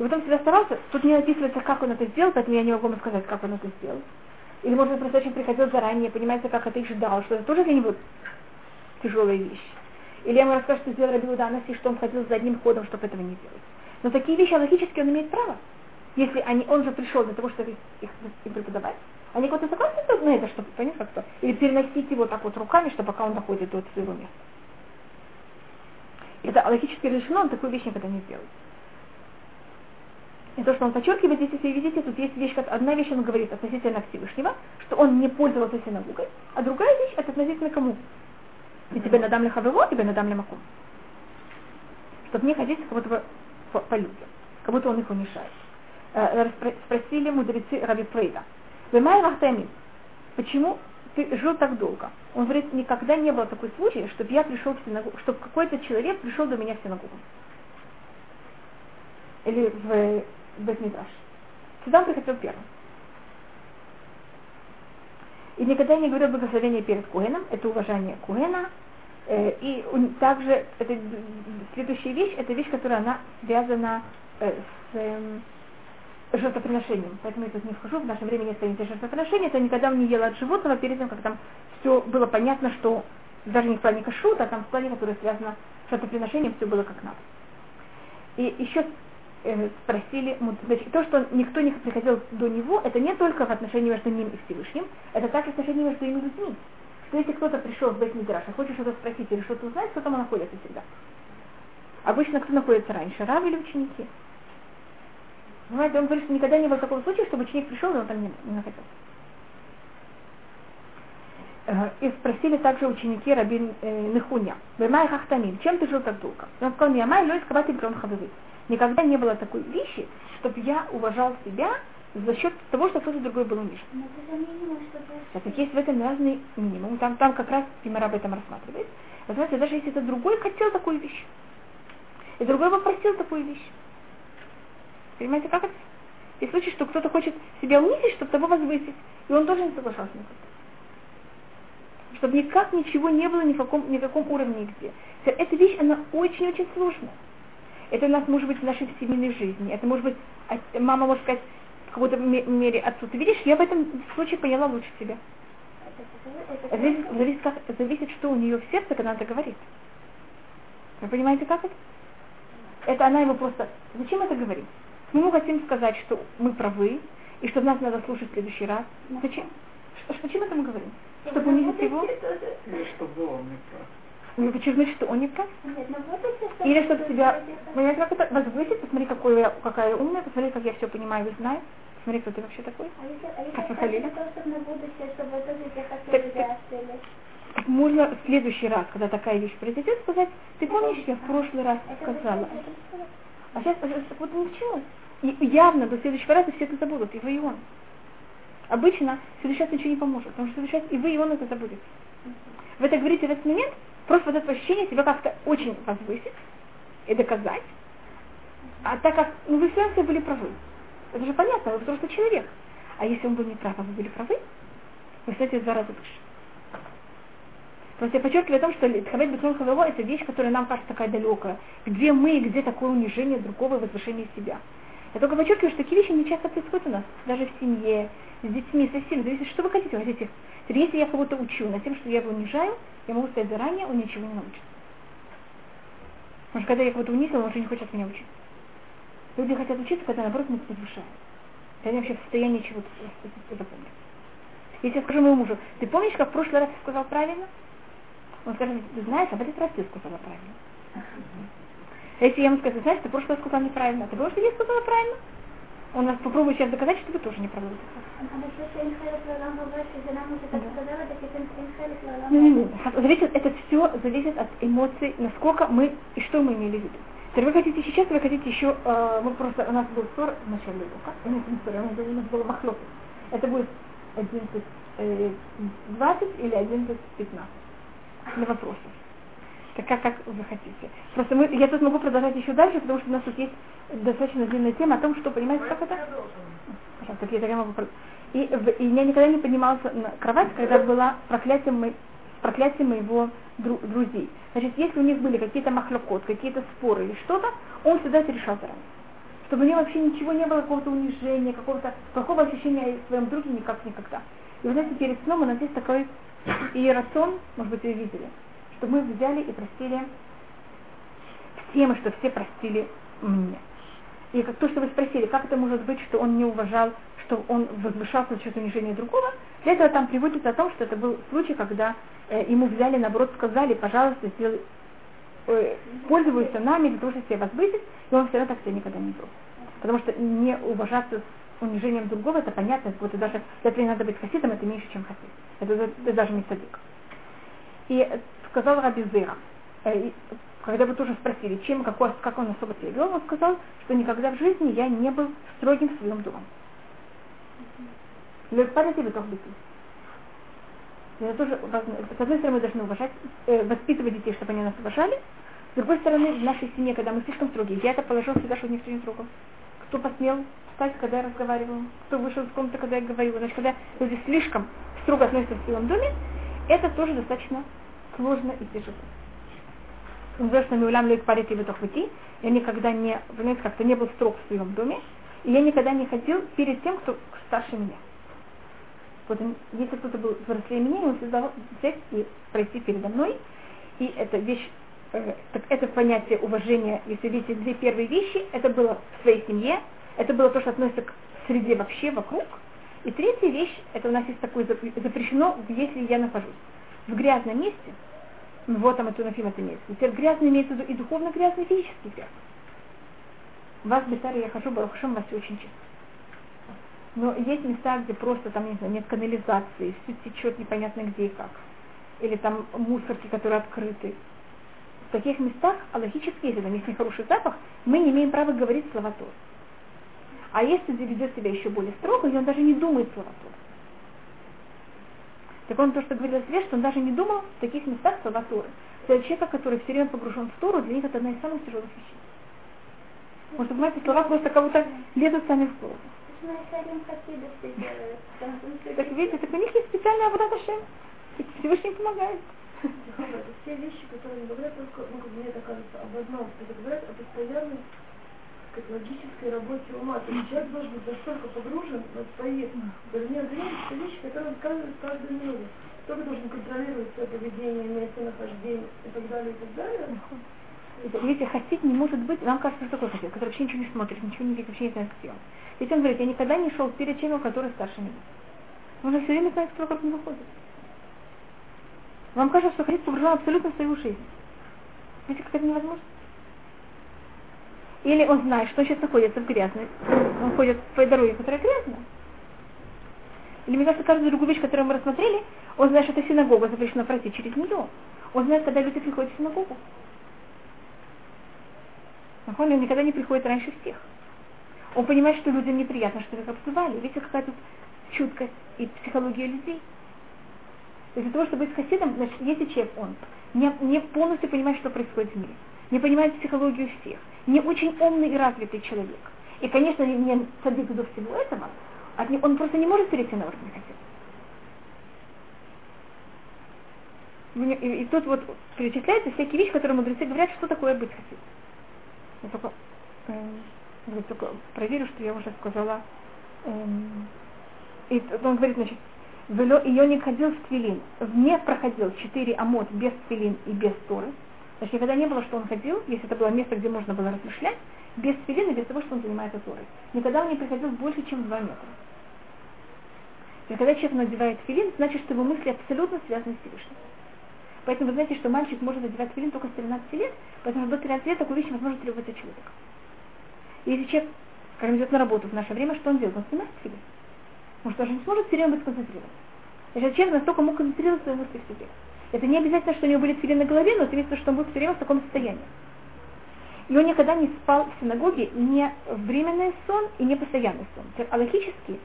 И потом всегда старался, тут не описывается, как он это сделал, поэтому я не могу вам сказать, как он это сделал. Или, может быть, просто очень приходил заранее, понимаете, как это и ждал, что это тоже для него тяжелая вещь. Или я ему расскажу, что сделал Раби Уданаси, что он ходил за одним ходом, чтобы этого не делать. Но такие вещи логически он имеет право. Если они, он же пришел для того, чтобы их, их преподавать. Они кого-то согласны на это, чтобы понять как-то? Или переносить его так вот руками, чтобы пока он доходит до своего места. Это логически решено, он такую вещь никогда не сделает. И то, что он подчеркивает, здесь, если видите, тут есть вещь, как одна вещь он говорит относительно Всевышнего, что он не пользовался синагогой, а другая вещь это относительно кому? И тебе надам ли хавево, тебе надам ли макум. Чтобы не ходить как будто бы по, по людям, как будто он их унижает. Э, спросили мудрецы Раби Фрейда, Вемай Рахтами, почему ты жил так долго? Он говорит, никогда не было такой случай, чтобы я пришел в синагогу, чтобы какой-то человек пришел до меня в синагогу. Или в Бетмидраш. Сюда он приходил первым. И никогда не говорил благословение перед Куэном, это уважение Куэна. Э, и также это, следующая вещь, это вещь, которая она связана э, с эм, жертвоприношением. Поэтому я тут не вхожу, в наше время нет понятия жертвоприношения, это никогда не ела от животного перед тем, как там все было понятно, что даже не в плане кашрута, а там в плане, который связано с жертвоприношением, все было как надо. И еще э, спросили, значит, то, что никто не приходил до него, это не только в отношении между ним и Всевышним, это также в отношении между ими людьми. Что если кто-то пришел в Бейт-Мидраш, а хочет что-то спросить или что-то узнать, кто там находится всегда? Обычно кто находится раньше, рабы или ученики? Понимаете, он говорит, что никогда не было такого случая, чтобы ученик пришел, и он там не, не находился. Э, и спросили также ученики Рабин э, Нехуня, Бемай Хахтамин, чем ты жил так долго? Он сказал, Миамай Лой Скабати Брон Хавывы. Никогда не было такой вещи, чтобы я уважал себя за счет того, что кто-то другой был унижен. Так есть в этом разный минимум. Там, там как раз Пимара об этом рассматривает. Вы знаете, даже если это другой хотел такую вещь, и другой попросил такую вещь, Понимаете, как это? И случай, что кто-то хочет себя унизить, чтобы того возвысить, и он тоже не соглашался никак. Чтобы никак ничего не было ни в каком, ни в каком уровне нигде. Эта вещь, она очень-очень сложная. Это у нас может быть в нашей семейной жизни. Это может быть, мама может сказать в какой-то мере отцу, ты видишь, я в этом случае поняла лучше тебя. Зависит, зависит, как, зависит, что у нее в сердце, когда она это говорит. Вы понимаете, как это? Это она ему просто... Зачем это говорить? Мы ему хотим сказать, что мы правы, и что нас надо слушать в следующий раз. Зачем? Что, зачем это мы говорим? Чтобы унизить его? Или чтобы он не прав. Ну, подчеркнуть, что он не прав? Или чтобы себя, понимаете, как это возвысить, посмотри, какой я, какая я умная, посмотри, как я все понимаю и знаю. Смотри, кто ты вообще такой. А если, а если Как Халиля? Так, так. Так можно в следующий раз, когда такая вещь произойдет, сказать, ты помнишь, я в прошлый раз сказала. А сейчас, вот не случилось. И явно до следующего раза все это забудут, и вы, и он. Обычно в следующий раз ничего не поможет, потому что в следующий раз и вы, и он это забудете. Вы это говорите в этот момент, просто вот это ощущение себя как-то очень возвысить и доказать. А так как, ну вы все равно были правы. Это же понятно, вы взрослый человек. А если он был не прав, а вы были правы, вы стоите в два раза выше. Просто я подчеркиваю о том, что Хавет Бетрон Хавело это вещь, которая нам кажется такая далекая. Где мы, где такое унижение другого и возвышение себя. Я только подчеркиваю, что такие вещи не часто происходят у нас, даже в семье, с детьми, со всеми. Зависит, что вы хотите. Вы хотите. Если я кого-то учу на тем, что я его унижаю, я могу сказать заранее, он ничего не научится. Потому что когда я кого-то унизила, он уже не хочет меня учить. Люди хотят учиться, когда наоборот мы возвышаем. Когда они вообще в состоянии чего-то запомнить. Если я скажу моему мужу, ты помнишь, как в прошлый раз ты сказал правильно? Он скажет, ты знаешь, а в этот раз ты сказала правильно. Если я ему скажу, знаешь, ты в прошлый раз сказал неправильно, а ты думаешь, что я сказала правильно? Он нас попробует сейчас доказать, что вы тоже неправильно Ну, Зависит, это все зависит от эмоций, насколько мы и что мы имели в виду. Теперь вы хотите сейчас, вы хотите еще, э, мы просто, у нас был ссор в начале урока, у нас, нас, у нас было махлопы. Это будет 11, э, 20 или 11, 15 для вопросов. Как, как вы хотите. Просто мы, я тут могу продолжать еще дальше, потому что у нас тут есть достаточно длинная тема о том, что, понимаете, как это? Пожалуйста, так я, я могу. И, и я никогда не поднималась на кровать, когда была проклятие, мой, проклятие моего дру- друзей. Значит, если у них были какие-то махлокот, какие-то споры или что-то, он всегда это решал заранее. Чтобы у него вообще ничего не было, какого-то унижения, какого-то плохого ощущения о своем друге никак никогда. И вы знаете, перед сном у нас есть такой иерасон, может быть, вы видели, что мы взяли и простили всем, что все простили мне. И как то, что вы спросили, как это может быть, что он не уважал, что он возвышался за счет унижения другого, для этого там приводится о том, что это был случай, когда э, ему взяли, наоборот, сказали, пожалуйста, сделай, э, пользуйся нами для того, чтобы себя возвысить, и он все равно так себя никогда не вел. Потому что не уважаться с унижением другого, это понятно, вот даже не надо быть хасидом, это меньше, чем хасид. Это, это даже не садик. И сказал Раби Зера, э, когда вы тоже спросили, чем, какой, как он особо себя вел, он сказал, что никогда в жизни я не был строгим в своем доме. Легпадайте вы. Это тоже важно. С одной стороны, мы должны уважать, э, воспитывать детей, чтобы они нас уважали. С другой стороны, в нашей семье, когда мы слишком строгие, я это положил всегда, чтобы никто не трогал. Кто посмел встать, когда я разговаривала, кто вышел из комнаты, когда я говорила. Значит, когда люди слишком строго относятся в своем доме, это тоже достаточно сложно и тяжело. Известно Миулям Лейк Парити Ветохвати, я никогда не, понимаете, как-то не был строг в своем доме, и я никогда не ходил перед тем, кто старше меня. Вот если кто-то был взрослее меня, он всегда взять и пройти передо мной. И эта вещь, э, так это понятие уважения, если видите две первые вещи, это было в своей семье, это было то, что относится к среде вообще вокруг. И третья вещь, это у нас есть такое запрещено, если я нахожусь в грязном месте, вот там это Нафим это имеется. Теперь грязный имеется в виду и духовно грязный, и физический грязный. Вас, Бетаре, я хожу, Барахашем, вас все очень чисто. Но есть места, где просто там, не знаю, нет канализации, все течет непонятно где и как. Или там мусорки, которые открыты. В таких местах, а логически, если там есть нехороший запах, мы не имеем права говорить слова Тор. А если ведет себя еще более строго, и он даже не думает слова Тор. Так он то, что говорил Свет, что он даже не думал в таких местах слова Торы. Для человека, который все время погружен в Тору, для них это одна из самых тяжелых вещей. Потому что, понимаете, слова просто как будто лезут сами в голову. Так видите, так у них есть специальная обрата Шем. Всевышний помогает. Все вещи, которые говорят только, ну, мне это кажется, об одном. Это говорят о постоянной как логической работе ума. То есть человек должен быть настолько погружен в свои вернее, это вещи, которые он сказывает в каждой минуте. Кто-то должен контролировать свое поведение, местонахождение и так далее, и так далее. Видите, хасид не может быть, вам кажется, что такой хасид, который вообще ничего не смотрит, ничего не видит, вообще не знает, что делать. Ведь он говорит, я никогда не шел перед человеком, который старше меня. Нужно все время знать, кто как не выходит. Вам кажется, что хасид погружен абсолютно в свою жизнь. Видите, как это невозможно? Или он знает, что сейчас находится в грязной, он ходит по дороге, которая грязная. Или мне кажется, каждую другую вещь, которую мы рассмотрели, он знает, что это синагога, запрещено пройти через нее. Он знает, когда люди приходят в синагогу. Он никогда не приходит раньше всех. Он понимает, что людям неприятно, что их обзывали. Видите, какая тут чуткость и психология людей. То есть для того, чтобы быть хасидом, значит, если человек, он не, не полностью понимает, что происходит в мире, не понимает психологию всех, не очень умный и развитый человек, и, конечно, не садик до всего этого, он просто не может перейти на уровень хасида. И, и тут вот перечисляются всякие вещи, которые мудрецы говорят, что такое быть хасидом. Я только, э, только проверю, что я уже сказала. Эм, и он говорит, значит, Вело ее не ходил в твилин, не проходил четыре амот без твилин и без торы. Значит, никогда не было, что он ходил, если это было место, где можно было размышлять, без твилин и без того, что он занимается торой. Никогда он не приходил больше, чем два метра. И когда человек надевает филин, значит, что его мысли абсолютно связаны с Всевышним. Поэтому вы знаете, что мальчик может надевать филин только с 13 лет, потому что до 13 лет такую вещь возможно требовать от человека. И если человек, скажем, идет на работу в наше время, что он делает? Он снимает филин. Потому что он же не сможет все время быть сконцентрирован. Значит, человек настолько мог концентрировать свои мысли в себе. Это не обязательно, что у него были филин на голове, но это имеется что он был все время в таком состоянии. И он никогда не спал в синагоге не временный сон и не постоянный сон. А логически,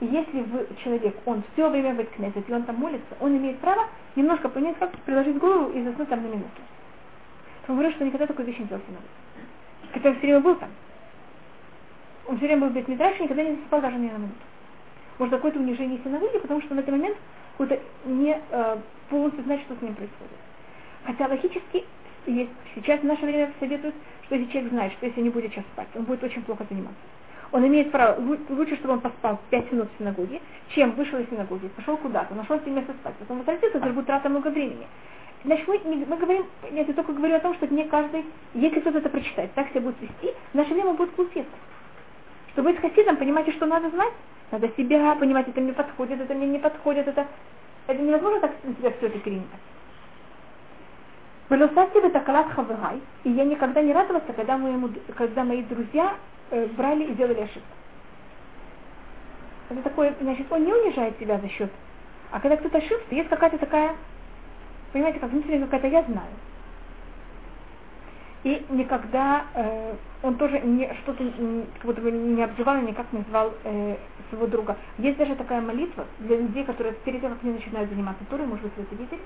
если вы, человек, он все время в князет, и он там молится, он имеет право немножко понять, как приложить голову и заснуть там на минуту. Он говорит, что никогда такой вещи не делал в синагоге. Хотя он все время был там. Он все время был в Бетмидраше и никогда не засыпал даже ни на минуту. Может, какое-то унижение синагоги, потому что в этот момент какой-то не э, полностью знать, что с ним происходит. Хотя логически есть, сейчас в наше время советуют, что если человек знает, что если не будет сейчас спать, он будет очень плохо заниматься. Он имеет право, лучше, чтобы он поспал 5 минут в синагоге, чем вышел из синагоги, пошел куда-то, нашел себе место спать, потом возвратился, это будет трата много времени. Значит, мы, мы говорим, нет, я только говорю о том, что не каждый, если кто-то это прочитает, так себя будет вести, в наше время будет культивность. Чтобы быть хасидом, понимаете, что надо знать? Надо себя понимать, это мне подходит, это мне не подходит, это, это невозможно так на себя все это перенимать. Белосати в такалат хаврай, и я никогда не радовался, когда, моему, когда мои друзья э, брали и делали ошибку. Это такое, значит, он не унижает себя за счет. А когда кто-то ошибся, есть какая-то такая, понимаете, как внутренняя какая-то я знаю. И никогда э, он тоже не, что-то как будто бы не обзывал и никак не звал э, своего друга. Есть даже такая молитва для людей, которые перед тем, как они начинают заниматься Торой, может быть, вы это видели,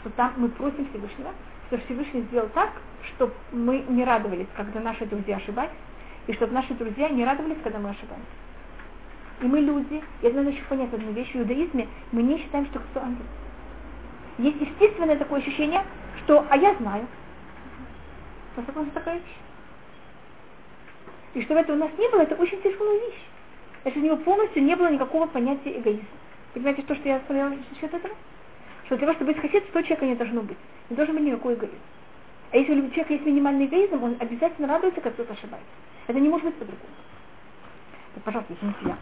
что там мы просим Всевышнего, что Всевышний сделал так, чтобы мы не радовались, когда наши друзья ошибались, и чтобы наши друзья не радовались, когда мы ошибались. И мы люди, и надо еще понять одну вещь, в иудаизме мы не считаем, что кто ангел. Есть естественное такое ощущение, что «а я знаю». Просто просто такая вещь. И чтобы это у нас не было, это очень тяжелая вещь. Значит, у него полностью не было никакого понятия эгоизма. Понимаете, то, что я сказала насчет этого? что для того, чтобы быть хасид, 100 человека не должно быть. Не должен быть никакой эгоизм. А если у человека есть минимальный эгоизм, он обязательно радуется, когда кто-то ошибается. Это не может быть по-другому. Пожалуйста, извините, я.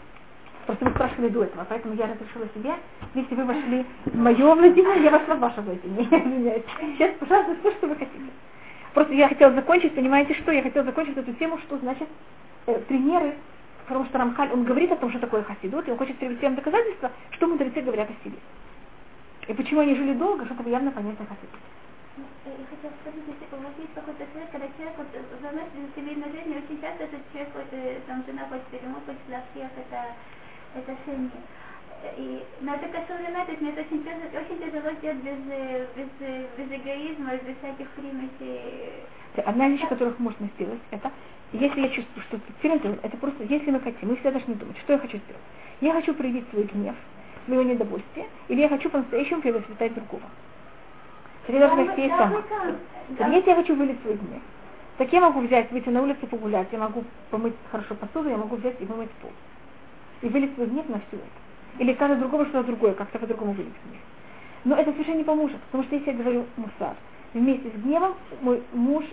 Просто вы спрашивали до этого, поэтому я разрешила себе, если вы вошли в мое владение, я вошла в ваше владение. Сейчас, пожалуйста, все, что вы хотите. Просто я хотела закончить, понимаете что? Я хотела закончить эту тему, что значит э, примеры, потому что Рамхаль, он говорит о том, что такое хасидут, и он хочет привести вам доказательства, что мудрецы говорят о себе. И почему они жили долго, что это явно понятно хасид. Я хотела спросить, если у вас есть какой-то совет, когда человек вот, заносит семейной жизни, очень часто этот человек, вот, там жена хочет или муж хочет это, это семьи. И, но это кошелина, то есть мне это очень тяжело, очень тяжело сделать без, без, без эгоизма, без всяких примесей. Одна вещь, которых можно сделать, это, если я чувствую, что это просто, если мы хотим, мы всегда должны думать, что я хочу сделать. Я хочу проявить свой гнев, моего недовольствия, или я хочу по-настоящему превосвятать другого. Три должны есть сама. Если я хочу вылить свой гнев, так я могу взять, выйти на улицу погулять, я могу помыть хорошо посуду, я могу взять и вымыть пол. И вылить свой гнев на все это. Или сказать другому что-то другое, как-то по-другому гнев. Но это совершенно не поможет, потому что если я говорю мусар, вместе с гневом мой муж,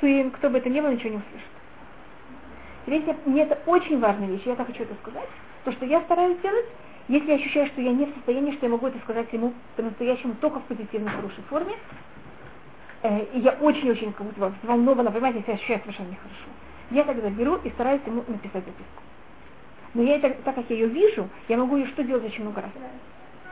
сын, кто бы это ни был, ничего не услышит. Видите, мне это очень важная вещь, я так хочу это сказать. То, что я стараюсь делать, если я ощущаю, что я не в состоянии, что я могу это сказать ему по-настоящему только в позитивной, хорошей форме, э, и я очень-очень как будто взволнована, понимаете, если я ощущаю совершенно нехорошо, я тогда беру и стараюсь ему написать записку. Но я это, так как я ее вижу, я могу ее что делать очень много раз?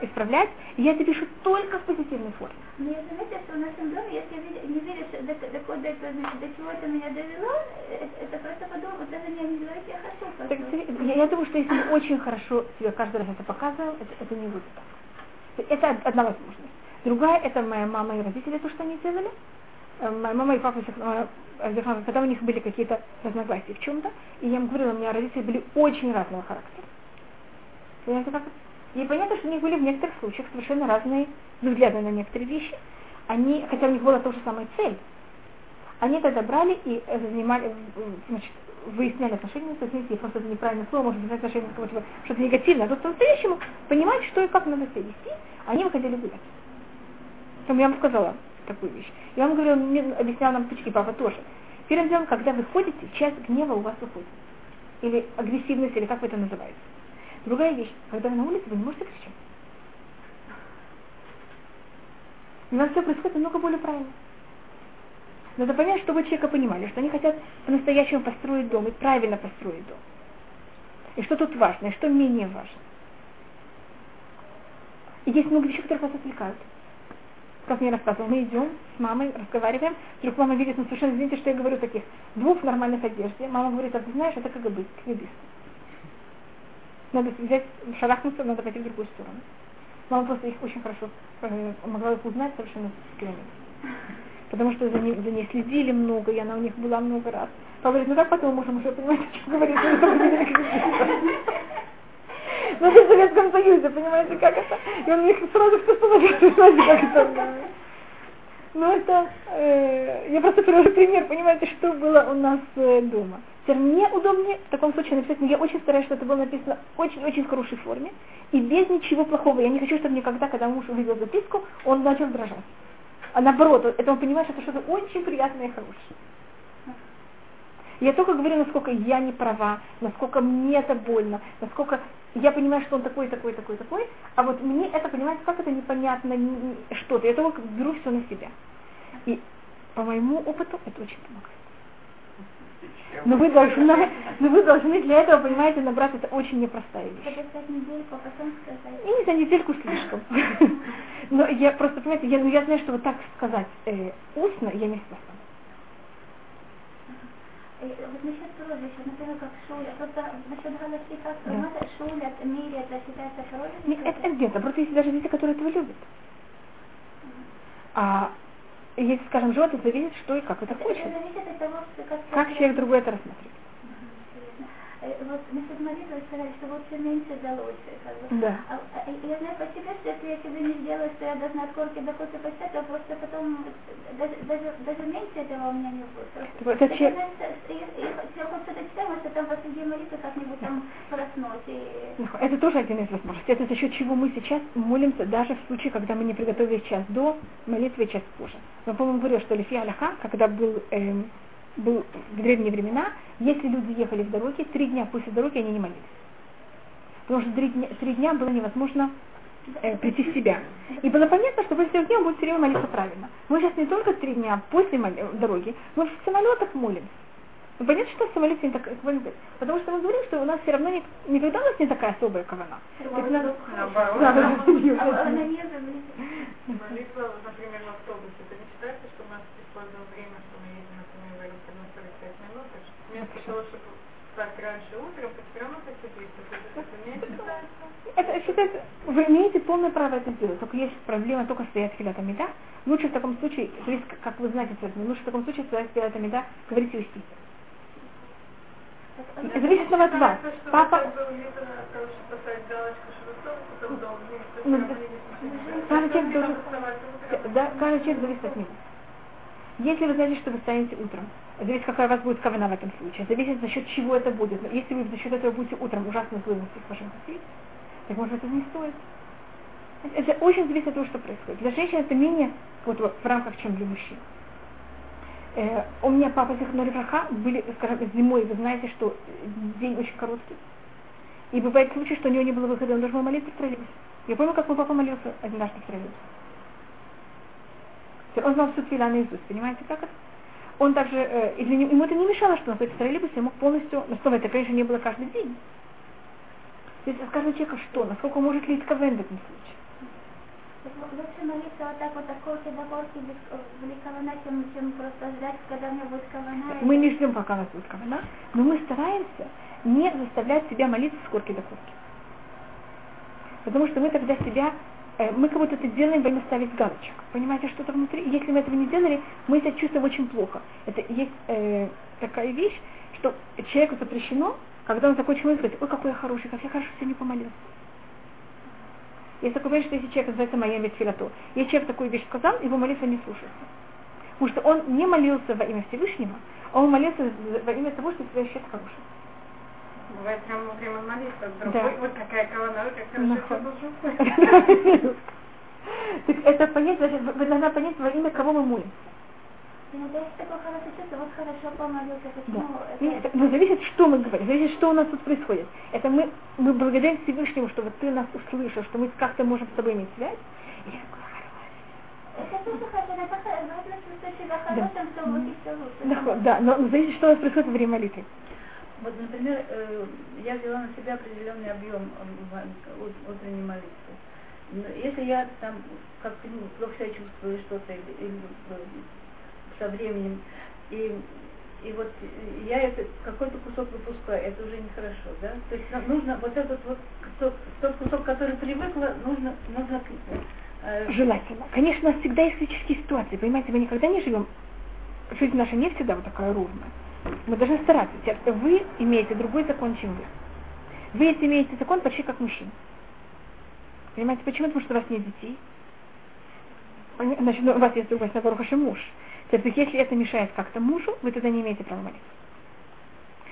исправлять, и я это пишу только в позитивной форме. Но я заметила, что в нашем доме, если я не что до, до, до, до, до чего это меня довело, это, это просто подумал, вот даже не говорить, я хочу. Так, я, я думаю, что если мы очень хорошо себе каждый раз это показываем, это, это не будет так. Это одна возможность. Другая, это моя мама и родители, то, что они делали. Э, моя мама и папа, э, когда у них были какие-то разногласия в чем-то, и я им говорила, у меня родители были очень разного характера. Понимаете, как? И понятно, что у них были в некоторых случаях совершенно разные взгляды на некоторые вещи. Они, хотя у них была та же самая цель, они тогда брали и занимали, значит, выясняли отношения с ними, просто это неправильное слово, может быть, отношения какого-то что-то негативное, а тут по-настоящему понимать, что и как надо себя вести, они выходили гулять. Поэтому я вам сказала такую вещь. Я вам говорила, мне объяснял нам почти папа тоже. Первым делом, когда вы ходите, часть гнева у вас уходит. Или агрессивность, или как это называете. Другая вещь, когда вы на улице, вы не можете кричать. У нас все происходит намного более правильно. Надо понять, чтобы человека понимали, что они хотят по-настоящему построить дом и правильно построить дом. И что тут важно, и что менее важно. И есть много вещей, которые вас отвлекают. Как мне рассказывал, мы идем с мамой, разговариваем, вдруг мама видит, ну совершенно извините, что я говорю таких двух нормальных одежде. Мама говорит, а ты знаешь, это как бы книгист надо взять, шарахнуться, надо пойти в другую сторону. Мама просто их очень хорошо э, могла их узнать совершенно километров. Потому что за, ней, за ней следили много, и она у них была много раз. Папа говорит, ну как потом можем уже понимать, о чем говорить? Ну, в Советском Союзе, понимаете, как это? И он их сразу все положил, понимаете, как это? Ну, это, э, я просто привожу пример, понимаете, что было у нас э, дома. Теперь мне удобнее в таком случае написать, но я очень стараюсь, чтобы это было написано очень-очень в хорошей форме и без ничего плохого. Я не хочу, чтобы никогда, когда муж увидел записку, он начал дрожать. А наоборот, это он понимает, что это что-то очень приятное и хорошее. Я только говорю, насколько я не права, насколько мне это больно, насколько я понимаю, что он такой, такой, такой, такой, а вот мне это, понимаете, как это непонятно что-то. Я только беру все на себя. И по моему опыту это очень помогает. Но вы должны, но вы должны для этого, понимаете, набраться, это очень непростая вещь. недельку, а потом сказать. И не за недельку слишком. Но я просто, понимаете, я, ну, я знаю, что вот так сказать э, устно я не способна. Вот насчет прозвища, например, как Шуля, просто насчет Галактика, да. Шуля, Мири, это считается прозвище? Это, это где-то, просто есть даже дети, которые этого любят. А если, скажем, живот, это зависит, что и как это, это хочет. Это зависит от того, как, как человек другой это рассмотрит. Э, вот насчет молитвы сказали, что вот все меньше да лучше. Как бы. Да. А, а, я знаю по себе, что если я себе не сделаю, что я должна от корки до косы почитать, то просто потом даже, даже, даже меньше этого у меня не будет. Вот че... Если хоть что-то читаю, может там посреди молитвы как-нибудь там проснуть. И... Это тоже один из возможностей. Это за счет чего мы сейчас молимся, даже в случае, когда мы не приготовили час до молитвы час позже. Но, по-моему, говорил, что Лифи Аляха, когда был эм, был в древние времена, если люди ехали в дороге, три дня после дороги они не молились. Потому что три дня, три дня было невозможно э, прийти в себя. И было понятно, что после трех дней он будет все время молиться правильно. Мы сейчас не только три дня после дороги, мы в самолетах молимся. Понятно, что в самолете не так, потому что мы говорим, что у нас все равно не, никогда у нас не такая особая кавана. Наоборот. Молитва, например, в автобусе, это не считается, что у нас время, что мы едем, например, в аэропорту на 45 минут, вместо того, чтобы встать раньше утром, то все равно не считается? Это считается, вы имеете полное право это сделать, только есть проблема только стоять филатами, да? Лучше в таком случае, есть, как вы знаете, лучше в таком случае стоять филатами, да, говорите уйти. Зависит от вас. Папа... Ну, каждый человек должен... Да, каждый человек зависит от него. Если вы знаете, что вы встанете утром, зависит, какая у вас будет кавана в этом случае, зависит за счет чего это будет. Если вы за счет этого будете утром ужасно злым в вашем постели, так может это не стоит. Это очень зависит от того, что происходит. Для женщин это менее вот, в рамках, чем для мужчин. Э, у меня папа Зихнори Враха были, скажем, зимой, вы знаете, что день очень короткий. И бывает случай, что у него не было выхода, он должен был молиться в троллейбусе. Я помню, как мой папа молился раз в троллейбусе. Он знал всю твила наизусть, понимаете, как это? Он также, э, и для него, ему это не мешало, что он находится в троллейбусе, ему полностью, но что это, конечно, не было каждый день. То есть от каждого человека что, насколько может ли ковен в этом случае? Лучше молиться вот так вот от корки до корки без кавана, чем, чем просто ждать, когда у меня будет кавана. Мы не ждем, пока у нас будет кавана, но мы стараемся не заставлять себя молиться с корки до корки. Потому что мы тогда себя, э, мы как будто это делаем во имя ставить галочек. Понимаете, что-то внутри. Если мы этого не делали, мы себя чувствуем очень плохо. Это есть э, такая вещь, что человеку запрещено, когда он закончил молитву, говорит, ой, какой я хороший, как я хорошо сегодня помолился. Есть такое понятие, что если человек называется моим Ветфилату, если человек такую вещь сказал, его молитва не слушается. Потому что он не молился во имя Всевышнего, а он молился во имя того, что себя считает хорошим. Бывает прямо во время молитвы, вдруг да. вот такая кавана, как хорошо Так это понять, значит, вы должны понять, во имя кого мы молимся. Иногда есть такое хорошее чувство, вот хорошо помолился, почему да. это... Ну, зависит, что мы говорим, зависит, что у нас тут происходит. Это мы, мы благодарим Всевышнему, что вот ты нас услышал, что мы как-то можем с тобой иметь связь. И я это тоже хорошо, это важно чувствовать себя хорошим, что вот и все лучше. Да, да, но зависит, что у нас происходит во время молитвы. Вот, например, э, я взяла на себя определенный объем утренней молитвы. Если я там как-то ну, плохо себя чувствую что-то или, или со временем. И, и вот я это какой-то кусок выпускаю, это уже нехорошо, да? То есть нам нужно вот этот вот тот, тот кусок, который привыкла, нужно, нужно э, Желательно. Конечно, у нас всегда есть ситуации. Понимаете, мы никогда не живем. Жизнь наша не всегда вот такая ровная. Мы должны стараться. Вы имеете другой закон, чем вы. Вы имеете закон почти как мужчина. Понимаете, почему? Потому что у вас нет детей. Значит, ну, у вас есть другой, на муж. Теперь, если это мешает как-то мужу, вы тогда не имеете права молиться.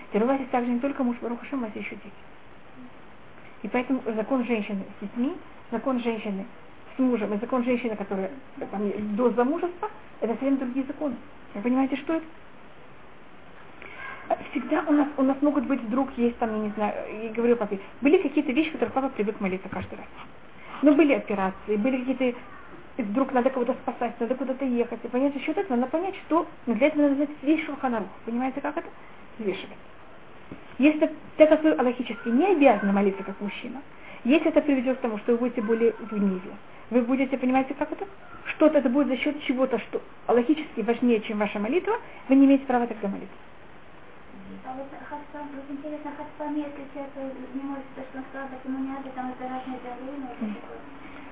Теперь у вас есть также не только муж Барухашем, у вас есть еще дети. И поэтому закон женщины с детьми, закон женщины с мужем и закон женщины, которая там, до замужества, это совсем другие законы. Вы понимаете, что это? Всегда у нас, у нас могут быть вдруг есть там, я не знаю, я говорю папе, были какие-то вещи, которые папа привык молиться каждый раз. Но были операции, были какие-то и вдруг надо кого-то спасать, надо куда-то ехать. И понять счет это, надо понять, что но для этого надо знать весь шурханарух. Понимаете, как это? Взвешивать. Если так как вы аллахически не обязаны молиться как мужчина, если это приведет к тому, что вы будете более в вы будете, понимаете, как это? Что-то это будет за счет чего-то, что аллахически важнее, чем ваша молитва, вы не имеете права тогда молиться. А вот хатпам, вот интересно, человек не может, то, что он сказал, так ему не надо, там это разные давления.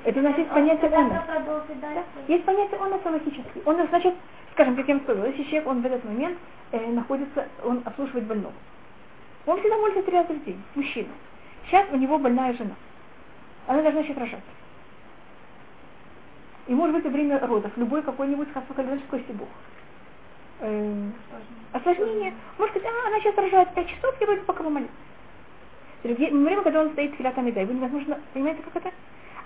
Это значит понятие продолжит Да? дальше. Есть понятие онос аллахический. Он значит, скажем, как я вам сказала, если человек, он в этот момент э, находится, он обслуживает больного. Он всегда молится три раза в день, мужчина. Сейчас у него больная жена. Она должна сейчас рожать. И может быть во время родов любой какой-нибудь хасвакалинский стебух. Э, осложнение. Может быть, а, она сейчас рожает 5 часов, я буду пока в время, когда он стоит в филатами, да, его невозможно, понимаете, как это?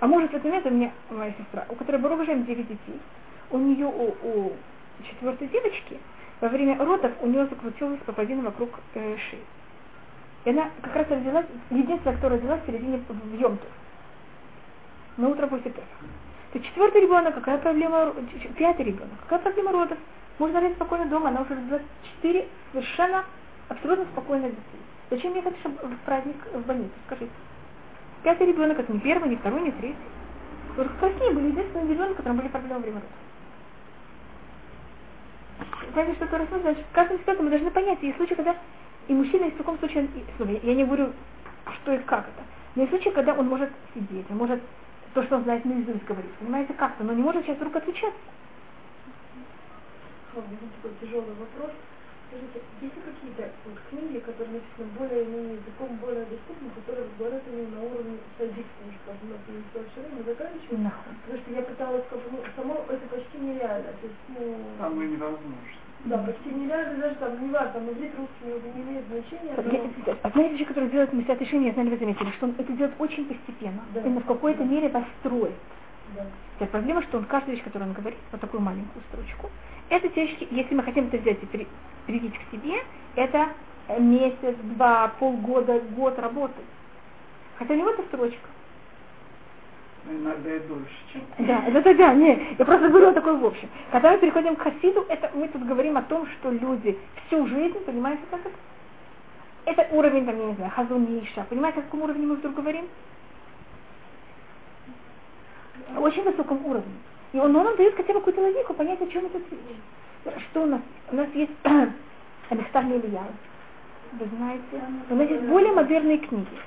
А может, в этот момент у меня моя сестра, у которой Баруха Шем 9 детей, у нее, у, у четвертой девочки, во время родов у нее закрутилась пуповина вокруг э, шеи. И она как раз родилась, единственная, кто родилась в середине в Йомту. На утро после Песах. То четвертый ребенок, какая проблема, пятый ребенок, какая проблема родов? Можно родить спокойно дома, она уже родила четыре совершенно, абсолютно спокойных детей. Зачем ехать в праздник в больницу, скажите? Пятый ребенок, это не первый, не второй, не третий. Вот как раз не были единственные ребенок, которым были проблемы время родов. Знаете, что это рассматривать? Значит, в каждом ситуации мы должны понять, есть случаи, когда и мужчина, и в таком случае, и, смотри, я не говорю, что и как это, но есть случаи, когда он может сидеть, он может то, что он знает наизусть говорить, понимаете, как-то, но не может сейчас вдруг отвечаться. Меня такой тяжелый вопрос. Скажите, есть ли какие-то вот книги, которые написаны более-менее языком более доступным, которые говорят именно на уровне садик, потому что у нас есть большое время, мы заканчиваем. Нахуй. Потому что я пыталась, как бы, ну, само это почти нереально. То есть, ну, Там и невозможно. да, почти нереально, даже там, не важно, там иврит, русский не, не имеет значения. Но- я- Одна из вещей, которую делает Мессия Решение, я знаю, вы заметили, что он это делает очень постепенно. Да. Именно в какой-то мере построит. Да. Теперь проблема, что он каждую вещь, которую он говорит, вот такую маленькую строчку, это те вещи, если мы хотим это взять и при- привить к себе, это э, месяц, два, полгода, год работы. Хотя у него это строчка. Но иногда и дольше, чем Да, да, да, не, я просто говорю такой в общем. Когда мы переходим к хасиду, это мы тут говорим о том, что люди всю жизнь, понимаете, как это? Это уровень, там, я не знаю, хазуниша. Понимаете, о каком уровне мы вдруг говорим? О очень высоком уровне. И он, он нам дает хотя бы какую-то логику, понять, о чем это. Что у нас? У нас есть Мехтар Ильяу. Вы знаете? У нас есть более модерные книги.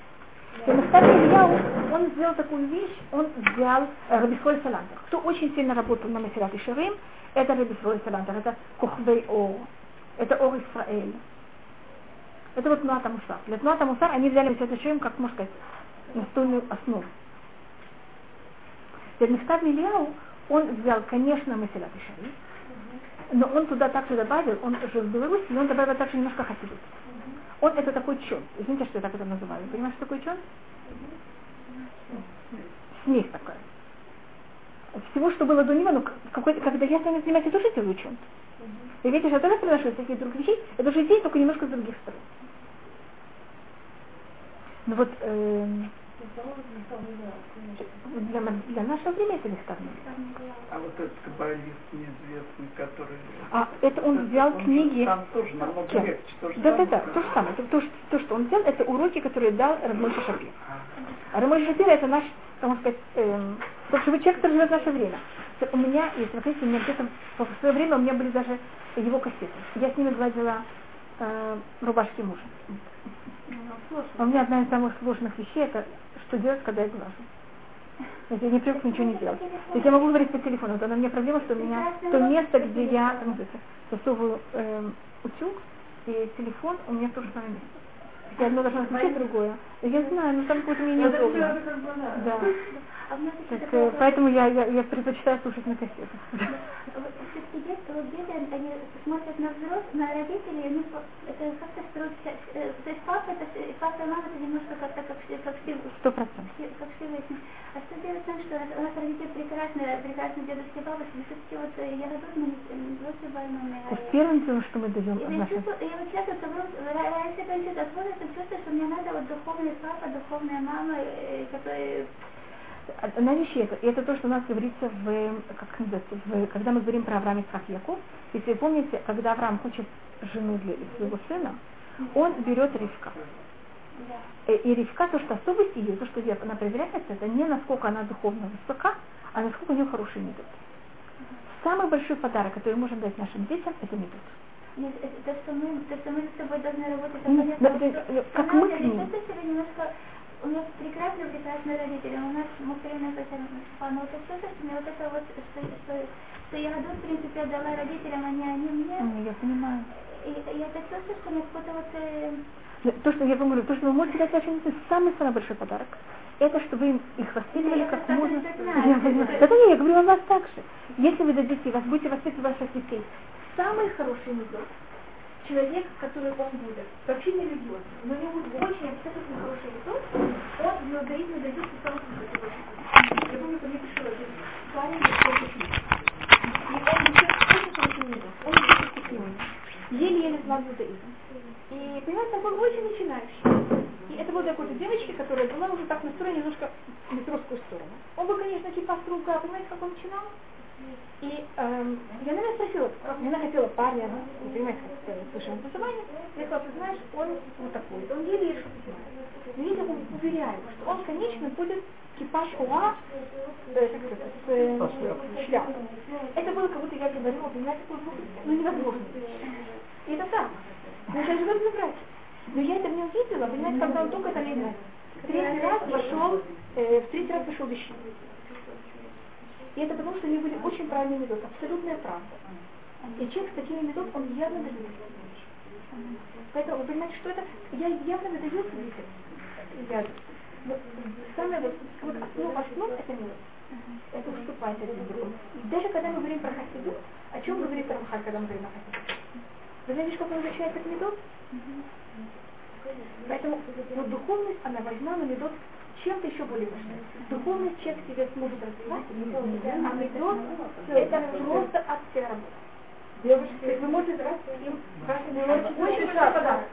И Мехтар Ильяу, он сделал такую вещь, он взял э, Рабисрой Салантер. Кто очень сильно работал на Масират и это Рабисрой Салантер, это Кухбей О, это Ор Исраэль. Это вот Нуата Мусар. Для Нуата Мусар они взяли Масират и Ширим, как можно сказать, настольную основу. Теперь Мехтар Ильяу, он взял, конечно, Масират и Ширим, но он туда также добавил, он жил в Беларуси, но он добавил также немножко хасидут. Он это такой чон. Извините, что я так это называю. Понимаете, что такое чон? Смесь такая. Всего, что было до него, но какой когда я с вами занимаюсь, я тоже делаю чон. И видите, я тоже приношу всяких других вещей, это уже здесь, только немножко с других сторон. Ну вот, эм, для, для нашего времени это бесставно. А вот этот каббалист неизвестный, который... А это он взял он книги... Там тоже намного Кем? легче. То же Да, да, да, то же самое. То, то, что- то, что он взял, это уроки, которые дал Рамой Шапир. А Рамой Шапир это наш, так можно сказать, эм, тот живой человек, который живет в наше время. У меня, если вы хотите, у меня где-то в свое время у меня были даже его кассеты. Я с ними гладила э, рубашки мужа. А у меня одна из самых сложных вещей это что делать, когда я глажу. То я не привык ничего не делать. То я могу говорить по телефону, но у меня проблема, что у меня то место, где я называется, засовываю эм, утюг, и телефон у меня в то же самое место. Я одно должна включить, другое. Я знаю, но там какое-то мне неудобно. Да. А Так, э, поэтому я, я, я предпочитаю слушать на кассетах. Все-таки детство, вот дети, они смотрят на взрослых, на родителей, ну, это как-то строится, э, то есть папа, это, папа и мама, это немножко как-то как, все- как, все, Сто процентов. все- как Всевышний. А что делать с тем, что у нас родители прекрасные, прекрасные дедушки и бабушки, все-таки вот э, я родной, мы больными. Вот первым делом, что мы даем я чувствую, я вот сейчас вот вопрос, зависит от возраста, чувствую, что мне надо вот духовный папа, духовная мама, э, которые Одна вещь это, и это то, что у нас говорится в, как называется, в, когда мы говорим про Авраама Исхак Яков. Если вы помните, когда Авраам хочет жену для своего сына, он берет Ривка. Э, И Ривка, то, что особость ее, то, что она проверяется, это не насколько она духовно высока, а насколько у нее хороший метод. Самый большой подарок, который мы можем дать нашим детям, это метод. Нет, это то, что мы, то, что мы с тобой должны работать, Ну, понятно, да, да, что- да, как мы к ним. чувствую себя немножко, у меня прекрасные, прекрасные родители, у нас мы все время хотим, но вот чувствую, что мне вот это вот, что, что, что я году, в принципе, отдала родителям, они, они мне, М, Я понимаю. и, я так чувствую, что мне какой-то вот, э, Но То, что я вам говорю, то, что вы можете дать вашим детям, самый-самый большой подарок. Это чтобы им их воспитывали как можно. это. Я понимаю. Это не, я говорю о вас так же. Если вы дадите, вас будете воспитывать ваших детей, самый хороший метод, человек, который он будет, вообще не религиозный, но у него очень обязательно хороший метод, он в иудаизме дает самый Я помню, ко мне пришел один парень, который и он учил очень хороший метод, он учил стихнёй. Еле-еле знал иудаизм. И, понимаете, он был очень начинающий. И это была какой-то девочки, которая была уже так настроена немножко в метровскую сторону. Он был, конечно, кипа с рука, понимаете, как он начинал? И эм, я, наверное, спросила, мне хотела парня, ну, не понимаете, как это слышим образование. Я сказала, ты знаешь, он вот такой, он еле понимает. Но я его уверяю, что он, конечно, будет кипа шуа, э, как это, с э, шляпой. Это было, как будто я говорила, понимаете, ну, невозможно. И это так. Мы же живем на брате. Но я это не увидела, понимаете, когда он только это третий раз вошел, э, в третий раз вошел в ищу. И это потому, что они были очень правильные методы, абсолютная правда. И человек с такими методами, он явно дает. Поэтому вы понимаете, что это, я явно выдаю. Я, но самое вот, вот основ, основ это метод. Это уступать один другому. Даже когда мы говорим про хасиду, о чем говорит Рамхаль, когда мы говорим о хасиду? Вы знаете, как он изучает этот метод? Поэтому вот духовность, она важна, но метод чем-то еще более важна. Духовность человек себе сможет развивать, а метод это просто акция работы. Девушки, то есть вы можете раз им каждый очень большой подарок.